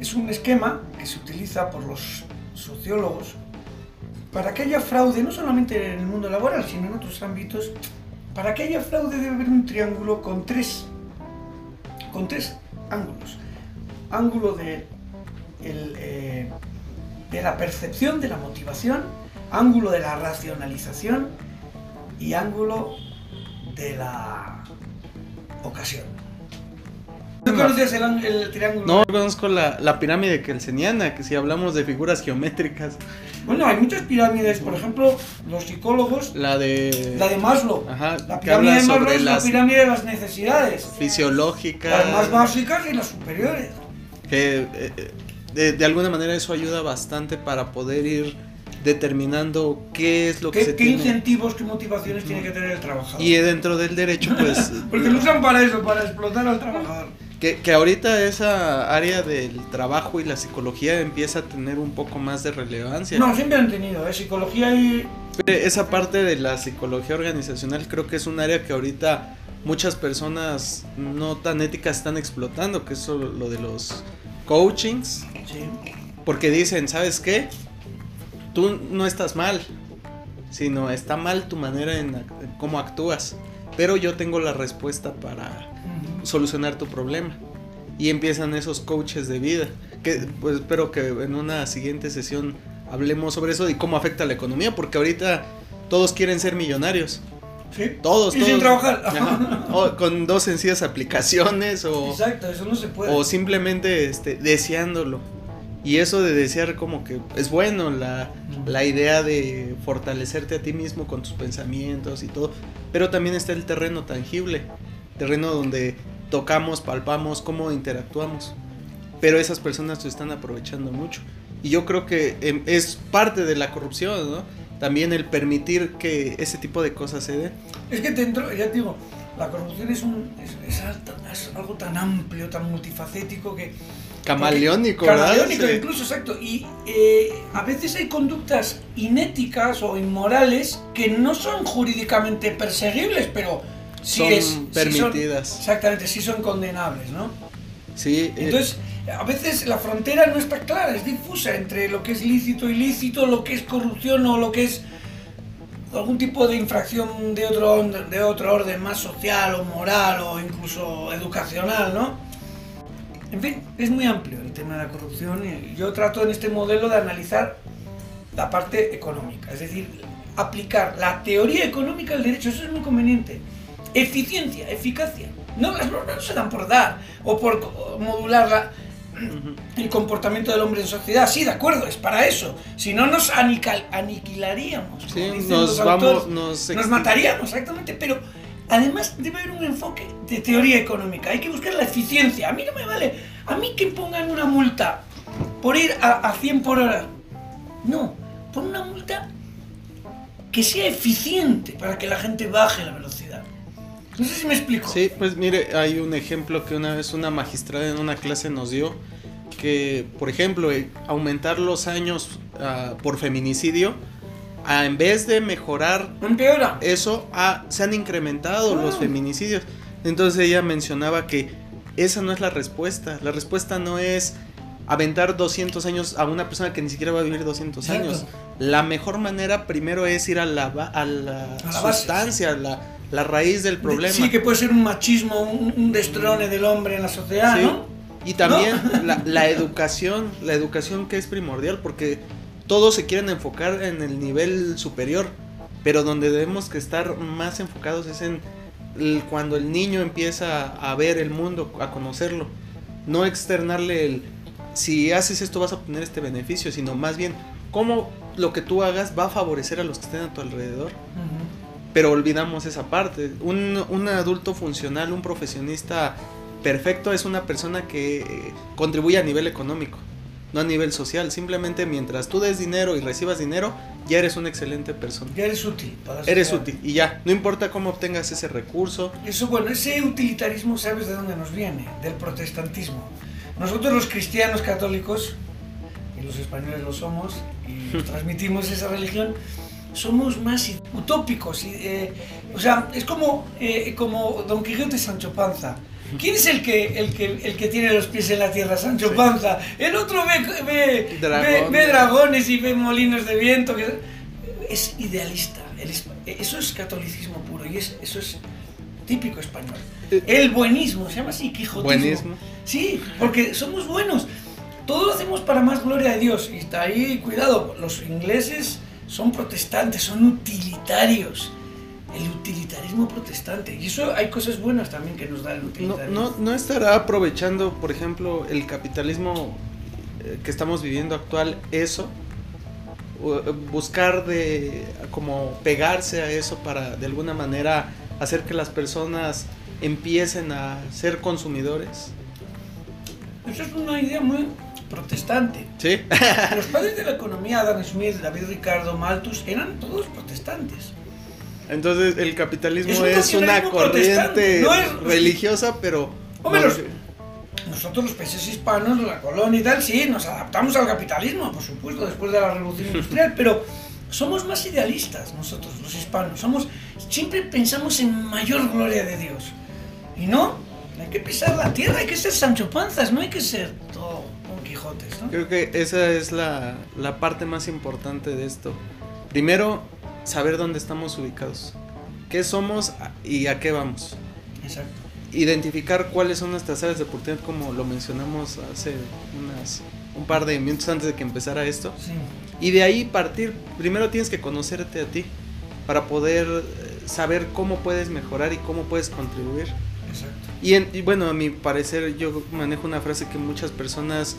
Es un esquema que se utiliza por los sociólogos para que haya fraude, no solamente en el mundo laboral, sino en otros ámbitos. Para que haya fraude debe haber un triángulo con tres, con tres ángulos. Ángulo de el, eh, de la percepción de la motivación, ángulo de la racionalización y ángulo de la ocasión. ¿No No. conoces el, triángulo? No conozco la, la pirámide kelseniana, que si hablamos de figuras geométricas, Bueno, hay muchas pirámides, por ejemplo, los psicólogos, la de... la de Maslow. Ajá, La pirámide de Maslow es la pirámide de las necesidades. fisiológicas. Las más básicas y las superiores. que eh, eh, de, de alguna manera eso ayuda bastante para poder ir determinando qué es lo que ¿Qué, se qué tiene. incentivos, qué motivaciones tiene que tener el trabajador? Y dentro del derecho, pues, [laughs] Porque lo usan para eso, para explotar al trabajador. Que, que ahorita esa área del trabajo y la psicología empieza a tener un poco más de relevancia. No, siempre han tenido, ¿eh? Psicología y... Esa parte de la psicología organizacional creo que es un área que ahorita muchas personas no tan éticas están explotando, que es lo de los coachings. Sí. Porque dicen, ¿sabes qué? Tú no estás mal, sino está mal tu manera en, cómo actúas. Pero yo tengo la respuesta para. Solucionar tu problema. Y empiezan esos coaches de vida. Que pues espero que en una siguiente sesión hablemos sobre eso y cómo afecta a la economía, porque ahorita todos quieren ser millonarios. Sí. Todos, Y todos. sin trabajar. Ajá. O con dos sencillas aplicaciones o Exacto, eso no se puede. o simplemente este, deseándolo. Y eso de desear como que es bueno, la, la idea de fortalecerte a ti mismo con tus pensamientos y todo. Pero también está el terreno tangible, terreno donde tocamos, palpamos, cómo interactuamos. Pero esas personas se están aprovechando mucho. Y yo creo que em, es parte de la corrupción, ¿no? También el permitir que ese tipo de cosas se den. Es que dentro, ya te digo, la corrupción es, un, es, es alta- es algo tan amplio, tan multifacético que... Camaleónico, ¿verdad? Camaleónico, Sí. incluso, exacto. Y eh, a veces hay conductas inéticas o inmorales que no son jurídicamente perseguibles, pero sí Son es... sí son- permitidas. exactamente, sí son condenables, ¿no? Sí, eh, Entonces, a veces la frontera no está clara, es difusa entre lo que es lícito, ilícito, lo que es corrupción o lo que es algún tipo de infracción de otro, de otro orden más social o moral o incluso educacional, ¿no? En fin, es muy amplio el tema de la corrupción y yo trato en este modelo de analizar la parte económica, es decir, aplicar la teoría económica al derecho, eso es muy conveniente. Eficiencia, eficacia. No, las normas no se dan por dar o por modular la- el comportamiento del hombre en sociedad. Sí, de acuerdo, es para eso. Si no, nos anical- aniquilaríamos. Sí, nos vamos, autores. nos, Nos mataríamos, exactamente, pero además debe haber un enfoque de teoría económica. Hay que buscar la eficiencia. A mí no me vale. A mí que pongan una multa por ir a, a 100 por hora. No, pon una multa que sea eficiente para que la gente baje la velocidad. No sé si me explico. Sí, pues mire, hay un ejemplo que una vez una magistrada en una clase nos dio, que por ejemplo, eh, aumentar los años ah, por feminicidio, en vez de mejorar Empeora. eso, se han incrementado los Ah. feminicidios. Entonces ella mencionaba que esa no es la respuesta, la respuesta no es aventar 200 años a una persona que ni siquiera va a vivir 200 Exacto. años. La mejor manera primero es ir a la, ba- a la, A la base, sustancia, a la, la raíz del problema. Sí, que puede ser un machismo, un, un destrone del hombre en la sociedad, Sí. ¿no? Y también la, la educación, la educación que es primordial, porque todos se quieren enfocar en el nivel superior, pero donde debemos que estar más enfocados es en el- cuando el niño empieza a ver el mundo, a conocerlo, no externarle el si haces esto vas a obtener este beneficio, sino más bien cómo lo que tú hagas va a favorecer a los que estén a tu alrededor pero olvidamos esa parte. Un, un adulto funcional, un profesionista perfecto es una persona que eh, contribuye a nivel económico, no a nivel social. Simplemente mientras tú des dinero y recibas dinero, ya eres una excelente persona. Ya eres útil. Para Eres sociedad. útil y ya, no importa cómo obtengas ese recurso. Eso, bueno, ese utilitarismo, ¿sabes de dónde nos viene? Del protestantismo. Nosotros los cristianos católicos, y los españoles lo somos, y [laughs] transmitimos esa religión, somos más utópicos. y, eh, o sea, es como, eh, como Don Quijote y Sancho Panza. ¿Quién es el que, el, que, el que tiene los pies en la tierra? Sancho Sí. Panza. El otro ve, ve, ve, Dragón. ve dragones y ve molinos de viento. que- es idealista. Eso es catolicismo puro y es, eso es típico español. Eh, El buenismo, se llama así, quijotismo. Buenismo. Sí, porque somos buenos. todo lo hacemos para más gloria de Dios. Y está ahí, cuidado, los ingleses son protestantes, son utilitarios. El utilitarismo protestante. Y eso hay cosas buenas también que nos da el No, utilitarismo. no, no estará aprovechando, por ejemplo, el capitalismo eh, que estamos viviendo actual, eso, eh, buscar de como pegarse a eso para de alguna manera hacer que las personas empiecen a ser consumidores. Eso es una idea muy protestante. Sí. [laughs] Los padres de la economía, Adam Smith, David Ricardo, Malthus, eran todos protestantes. Entonces el capitalismo Es un es, una corriente no es- religiosa, pero Hombre, los- Nosotros los países hispanos, la colonia y tal, sí, nos adaptamos al capitalismo, por supuesto, después de la revolución industrial, pero somos más idealistas nosotros, los hispanos. Somos, siempre pensamos en mayor gloria de Dios. Y no, hay que pisar la tierra, hay que ser Sancho Panzas, no hay que ser todo Quijotes, ¿no? Creo que esa es la, la parte más importante de esto. Primero, saber dónde estamos ubicados. ¿Qué somos y a qué vamos? Exacto. Identificar cuáles son nuestras áreas de oportunidad, como lo mencionamos hace unas, un par de minutos antes de que empezara esto. Sí. Y de ahí partir. Primero tienes que conocerte a ti para poder eh, saber cómo puedes mejorar y cómo puedes contribuir. Exacto. Y, en- y bueno, a mi parecer yo manejo una frase que muchas personas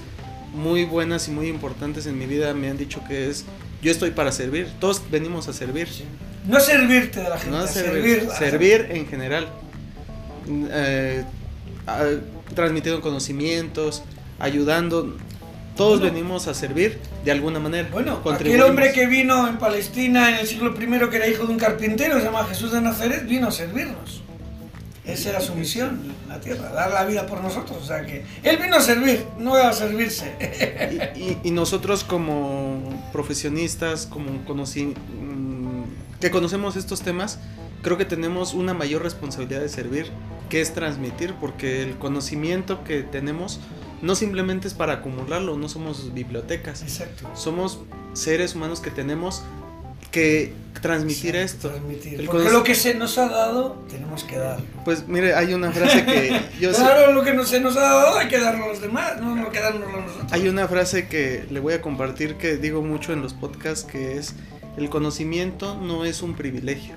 muy buenas y muy importantes en mi vida me han dicho que es yo estoy para servir, todos venimos a servir, Sí. No servirte de la gente, no servir, servir. en general, Eh, transmitiendo conocimientos, ayudando, todos Bueno. venimos a servir de alguna manera. Bueno, aquel Contribuimos. hombre que vino en Palestina en el siglo I, que era hijo de un carpintero, se llama Jesús de Nazaret, vino a servirnos. Esa era su misión en la tierra, dar la vida por nosotros. O sea que él vino a servir, no a servirse. Y, y- y nosotros como profesionistas, como conocí, mm, que conocemos estos temas, creo que tenemos una mayor responsabilidad de servir, que es transmitir, porque el conocimiento que tenemos no simplemente es para acumularlo, no somos bibliotecas, Exacto. somos seres humanos que tenemos que transmitir esto. transmitir. Porque lo que se nos ha dado, tenemos que dar. Pues mire, hay una frase que [laughs] yo sé- claro, lo que no se nos ha dado hay que darlo a los demás, no, no quedárnoslo nosotros. Hay una frase que le voy a compartir que digo mucho en los podcasts que es el conocimiento no es un privilegio,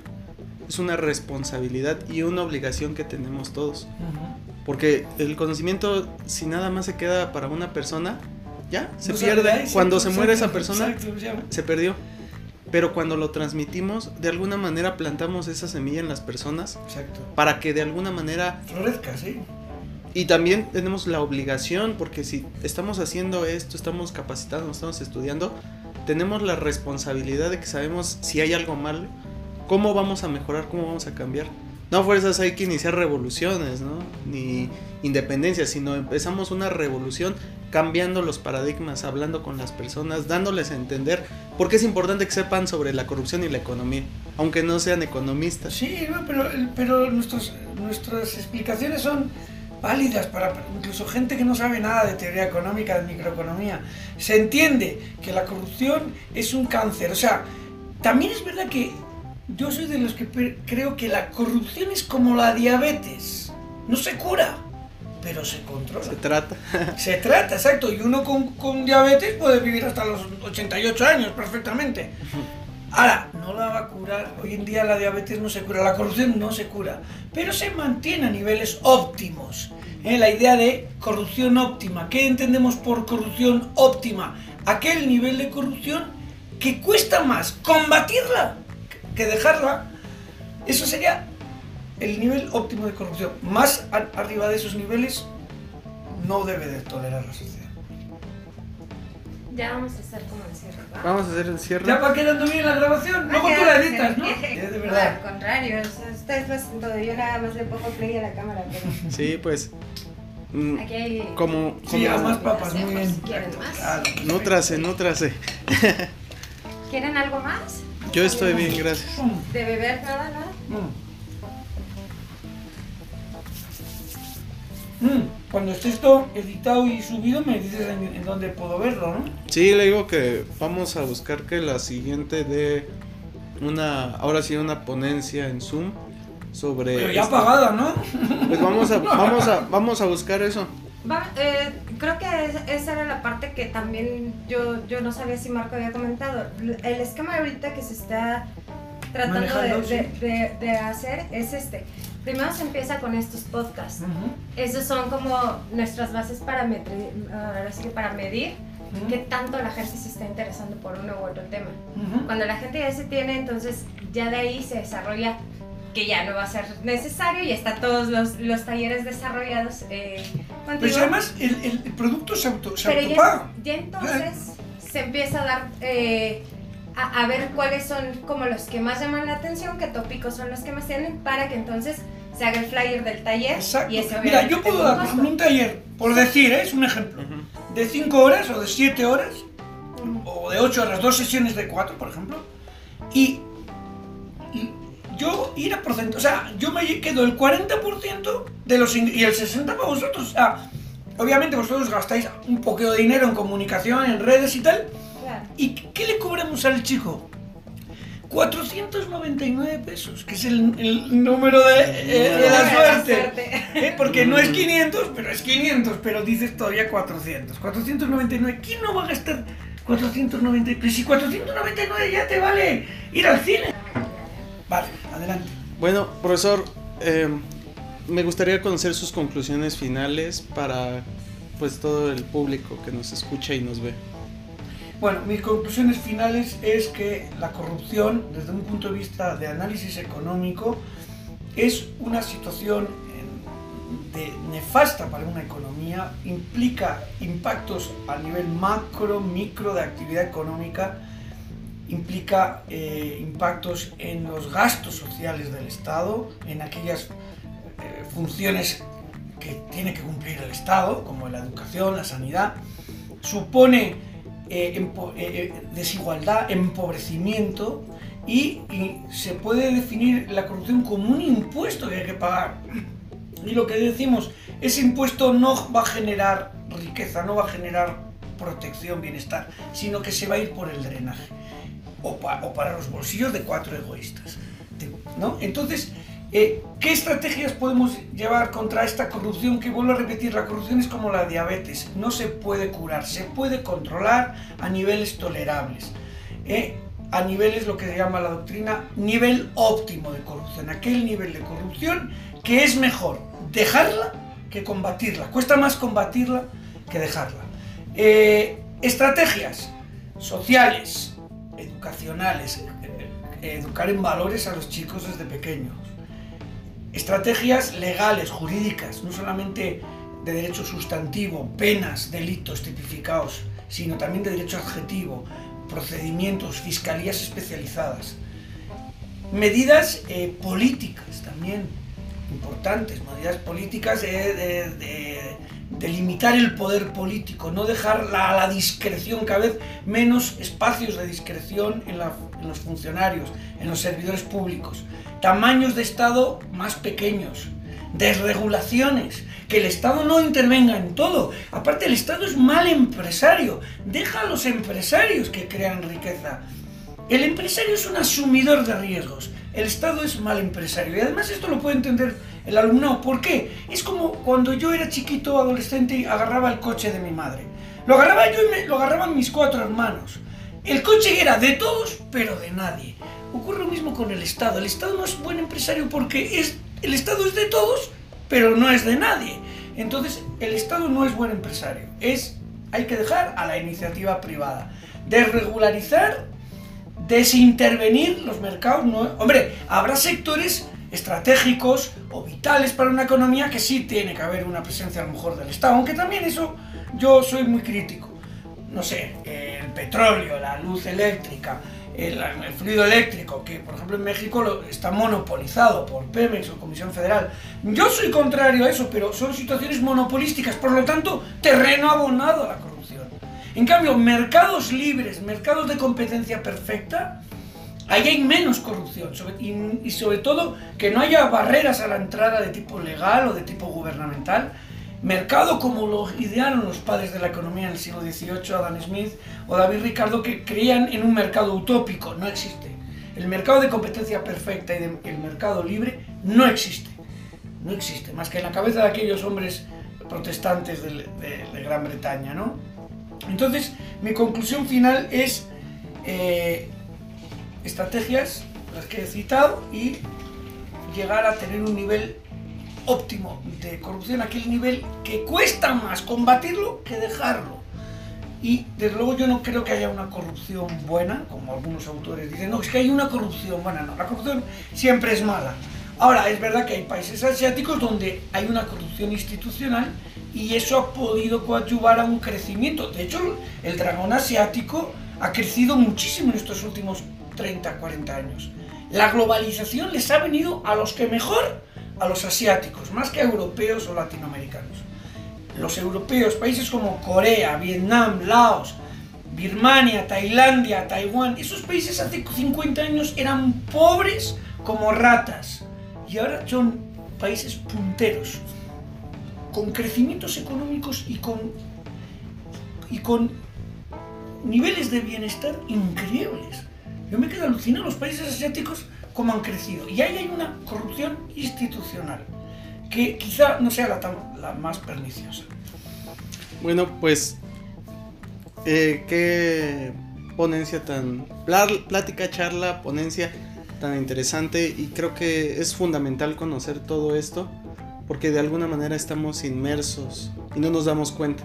es una responsabilidad y una obligación que tenemos todos. Porque el conocimiento si nada más se queda para una persona, ya se No pierde. Cuando se muere esa persona, exacto, se perdió. Pero cuando lo transmitimos, de alguna manera plantamos esa semilla en las personas Exacto. para que de alguna manera Florezca, sí. y también tenemos la obligación, porque si estamos haciendo esto, estamos capacitando, estamos estudiando, tenemos la responsabilidad de que sabemos si hay algo mal, cómo vamos a mejorar, cómo vamos a cambiar. No fuerzas hay que iniciar revoluciones, ¿no? Ni independencia, sino empezamos una revolución cambiando los paradigmas, hablando con las personas, dándoles a entender por qué es importante que sepan sobre la corrupción y la economía, aunque no sean economistas. Sí, pero, pero nuestros, nuestras explicaciones son válidas para incluso gente que no sabe nada de teoría económica, de microeconomía. Se entiende que la corrupción es un cáncer. O sea, también es verdad que yo soy de los que creo que la corrupción es como la diabetes. No se cura, pero se controla. Se trata. [laughs] Se trata, exacto. Y uno con, con diabetes puede vivir hasta los 88 años perfectamente. Ahora, no la va a curar. Hoy en día la diabetes no se cura, la corrupción no se cura. Pero se mantiene a niveles óptimos. ¿eh? La idea de corrupción óptima. ¿Qué entendemos por corrupción óptima? Aquel nivel de corrupción que cuesta más combatirla que dejarla. Eso sería el nivel óptimo de corrupción. Más a- arriba de esos niveles no debe de tolerar la sociedad. Ya vamos a estar como el cierre, ¿va? Vamos a hacer el cierre. ¿Ya va quedando bien la grabación? Luego Va tú la editas, ¿no? Eh, [laughs] De No, verdad. al contrario, o sea, ustedes lo hacen todo. Yo nada más le pongo play a la cámara, pero [laughs] Sí, pues. mm, aquí hay... Como, Sí, como- a más papas, muy bien. Si quieren más. Claro. Nútrase, nútrase. [laughs] ¿Quieren algo más? Yo estoy bien, gracias. ¿De beber nada, nada? mm. Cuando esté esto editado y subido, me dices en, en dónde puedo verlo, ¿no? Sí, le digo que vamos a buscar que la siguiente de una, ahora sí, una ponencia en Zoom sobre. Pero ya este- pagada, ¿no? Pues vamos a, vamos a, vamos a buscar eso. Va, eh, creo que es- esa era la parte que también yo, yo no sabía si Marco había comentado. El esquema ahorita que se está tratando de, de- de- de hacer es este. Primero se empieza con estos podcasts. Ujú, Esos son como nuestras bases para medir, ahora sí que para medir ujú, qué tanto la gente se está interesando por uno u otro tema. ujú. Cuando la gente ya se tiene, entonces ya de ahí se desarrolla que ya no va a ser necesario y está todos los, los talleres desarrollados eh. Pues además el, el- el producto se, auto, se Pero autopaga. ya, ya entonces se empieza a dar, eh, a, a ver cuáles son como los que más llaman la atención, qué tópicos son los que más tienen, para que entonces se haga el flyer del taller. Exacto. Y ese Mira, yo puedo dar, un un taller, por decir, ¿eh? es un ejemplo, de 5 horas o de 7 horas, o de 8 horas, dos sesiones de 4, por ejemplo, y, y yo ir a porcentaje, o sea, yo me quedo el 40% de los y el 60% para vosotros. O sea, obviamente vosotros gastáis un poquito de dinero en comunicación, en redes y tal, Claro. ¿Y qué le cobramos al chico? 499 pesos, que es el, el número de, eh, de la suerte. [laughs] ¿Eh? Porque no es 500, pero es 500, pero dices todavía 400. 499, ¿quién no va a gastar 499? Pues si 499 ya te vale ir al cine. Vale, adelante. Bueno, profesor, eh, me gustaría conocer sus conclusiones finales para pues todo el público que nos escucha y nos ve. Bueno, mis conclusiones finales es que la corrupción, desde un punto de vista de análisis económico, es una situación eh, de- nefasta para una economía, implica impactos a nivel macro, micro de actividad económica, implica eh, impactos en los gastos sociales del Estado, en aquellas eh, funciones que tiene que cumplir el Estado, como la educación, la sanidad, supone eh, eh, eh, desigualdad, empobrecimiento y, se puede definir la corrupción como un impuesto que hay que pagar. Y lo que decimos, ese impuesto no va a generar riqueza, no va a generar protección, bienestar, sino que se va a ir por el drenaje o, o para los bolsillos de cuatro egoístas. ¿no? Entonces, eh, ¿qué estrategias podemos llevar contra esta corrupción? Que vuelvo a repetir, la corrupción es como la diabetes, no se puede curar, se puede controlar a niveles tolerables. eh, a niveles, lo que se llama la doctrina, nivel óptimo de corrupción, aquel nivel de corrupción que es mejor dejarla que combatirla. Cuesta más combatirla que dejarla. Eh, estrategias sociales, educacionales, eh, educar en valores a los chicos desde pequeños. Estrategias legales, jurídicas, no solamente de derecho sustantivo, penas, delitos tipificados, sino también de derecho adjetivo, procedimientos, fiscalías especializadas. Medidas eh, políticas también importantes, medidas políticas de, de- limitar el poder político, no dejar la- a la discreción, cada vez menos espacios de discreción en los funcionarios, en los servidores públicos, tamaños de Estado más pequeños, desregulaciones, que el Estado no intervenga en todo. Aparte, el Estado es mal empresario, deja a los empresarios que crean riqueza. El empresario es un asumidor de riesgos. El Estado es mal empresario. Y además esto lo puede entender el alumnado. ¿Por qué? Es como cuando yo era chiquito, adolescente, y agarraba el coche de mi madre. Lo agarraba yo y lo agarraban mis cuatro hermanos. El coche era de todos, pero de nadie. Ocurre lo mismo con el Estado. El Estado no es buen empresario porque es, el Estado es de todos, pero no es de nadie. Entonces, el Estado no es buen empresario. Es, hay que dejar a la iniciativa privada. Desregularizar desintervenir los mercados. No, hombre, habrá sectores estratégicos o vitales para una economía que sí tiene que haber una presencia a lo mejor del Estado, aunque también eso yo soy muy crítico. No sé, el petróleo, la luz eléctrica, el, fluido eléctrico, que por ejemplo en México está monopolizado por Pemex o Comisión Federal. Yo soy contrario a eso, pero son situaciones monopolísticas, por lo tanto, terreno abonado a la corrupción. En cambio, mercados libres, mercados de competencia perfecta, ahí hay menos corrupción y sobre todo que no haya barreras a la entrada de tipo legal o de tipo gubernamental. Mercado como lo idearon los padres de la economía en el siglo XVIII, Adam Smith o David Ricardo, que creían en un mercado utópico. No existe. El mercado de competencia perfecta y el mercado libre no existe. No existe, más que en la cabeza de aquellos hombres protestantes de, de Gran Bretaña, ¿no? Entonces, mi conclusión final es eh, estrategias, las que he citado, y llegar a tener un nivel óptimo de corrupción, aquel nivel que cuesta más combatirlo que dejarlo. Y desde luego yo no creo que haya una corrupción buena, como algunos autores dicen, no, es que hay una corrupción buena, no, la corrupción siempre es mala. Ahora, es verdad que hay países asiáticos donde hay una corrupción institucional y eso ha podido coadyuvar a un crecimiento. De hecho, el dragón asiático ha crecido muchísimo en estos últimos 30, 40 años. La globalización les ha venido a los que mejor, a los asiáticos, más que a europeos o latinoamericanos. Los europeos, países como Corea, Vietnam, Laos, Birmania, Tailandia, Taiwán, esos países hace 50 años eran pobres como ratas y ahora son países punteros, con crecimientos económicos y con, y con niveles de bienestar increíbles. Yo me quedo alucinado los países asiáticos cómo han crecido. Y ahí hay una corrupción institucional que quizá no sea la, más perniciosa. Bueno, pues eh, qué ponencia tan... Plática, charla, ponencia tan interesante y creo que es fundamental conocer todo esto porque de alguna manera estamos inmersos y no nos damos cuenta.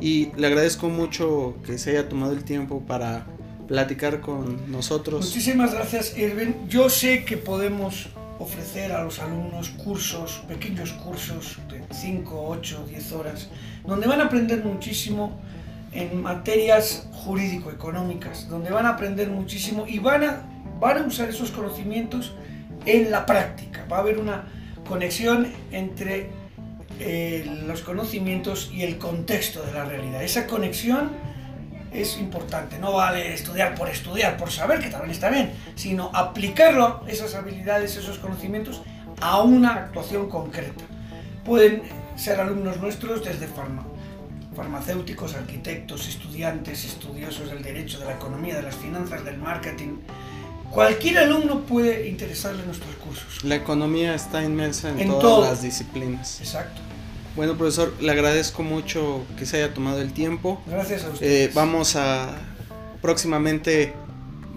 Y le agradezco mucho que se haya tomado el tiempo para platicar con nosotros. Muchísimas gracias, Irving. Yo sé que podemos ofrecer a los alumnos cursos, pequeños cursos de 5, 8, 10 horas, donde van a aprender muchísimo en materias jurídico-económicas, donde van a aprender muchísimo y van a van a usar esos conocimientos en la práctica. Va a haber una conexión entre eh, los conocimientos y el contexto de la realidad. Esa conexión es importante. No vale estudiar por estudiar, por saber que también está bien, sino aplicarlo, esas habilidades, esos conocimientos, a una actuación concreta. Pueden ser alumnos nuestros desde farmacéuticos, arquitectos, estudiantes, estudiosos del derecho, de la economía, de las finanzas, del marketing, Cualquier alumno puede interesarle nuestros cursos. La economía está inmersa en, todas las disciplinas. Exacto. Bueno, profesor, le agradezco mucho que se haya tomado el tiempo. Gracias a usted. Eh, vamos a próximamente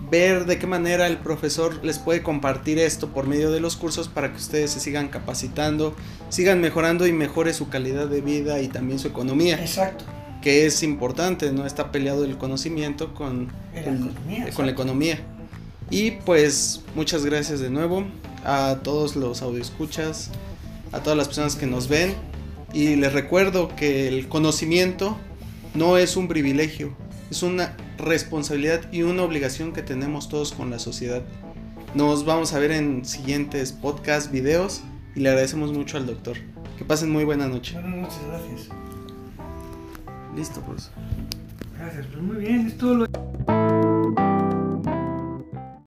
ver de qué manera el profesor les puede compartir esto por medio de los cursos para que ustedes se sigan capacitando, sigan mejorando y mejore su calidad de vida y también su economía. Exacto. Que es importante, no está peleado el conocimiento con, con la economía. Y pues muchas gracias de nuevo a todos los audioescuchas, a todas las personas que nos ven. Y les recuerdo que el conocimiento no es un privilegio, es una responsabilidad y una obligación que tenemos todos con la sociedad. Nos vamos a ver en siguientes podcasts, videos y le agradecemos mucho al doctor. Que pasen muy buena noche. Buenas noches, gracias. Listo, pues. Gracias, pues muy bien, es todo lo...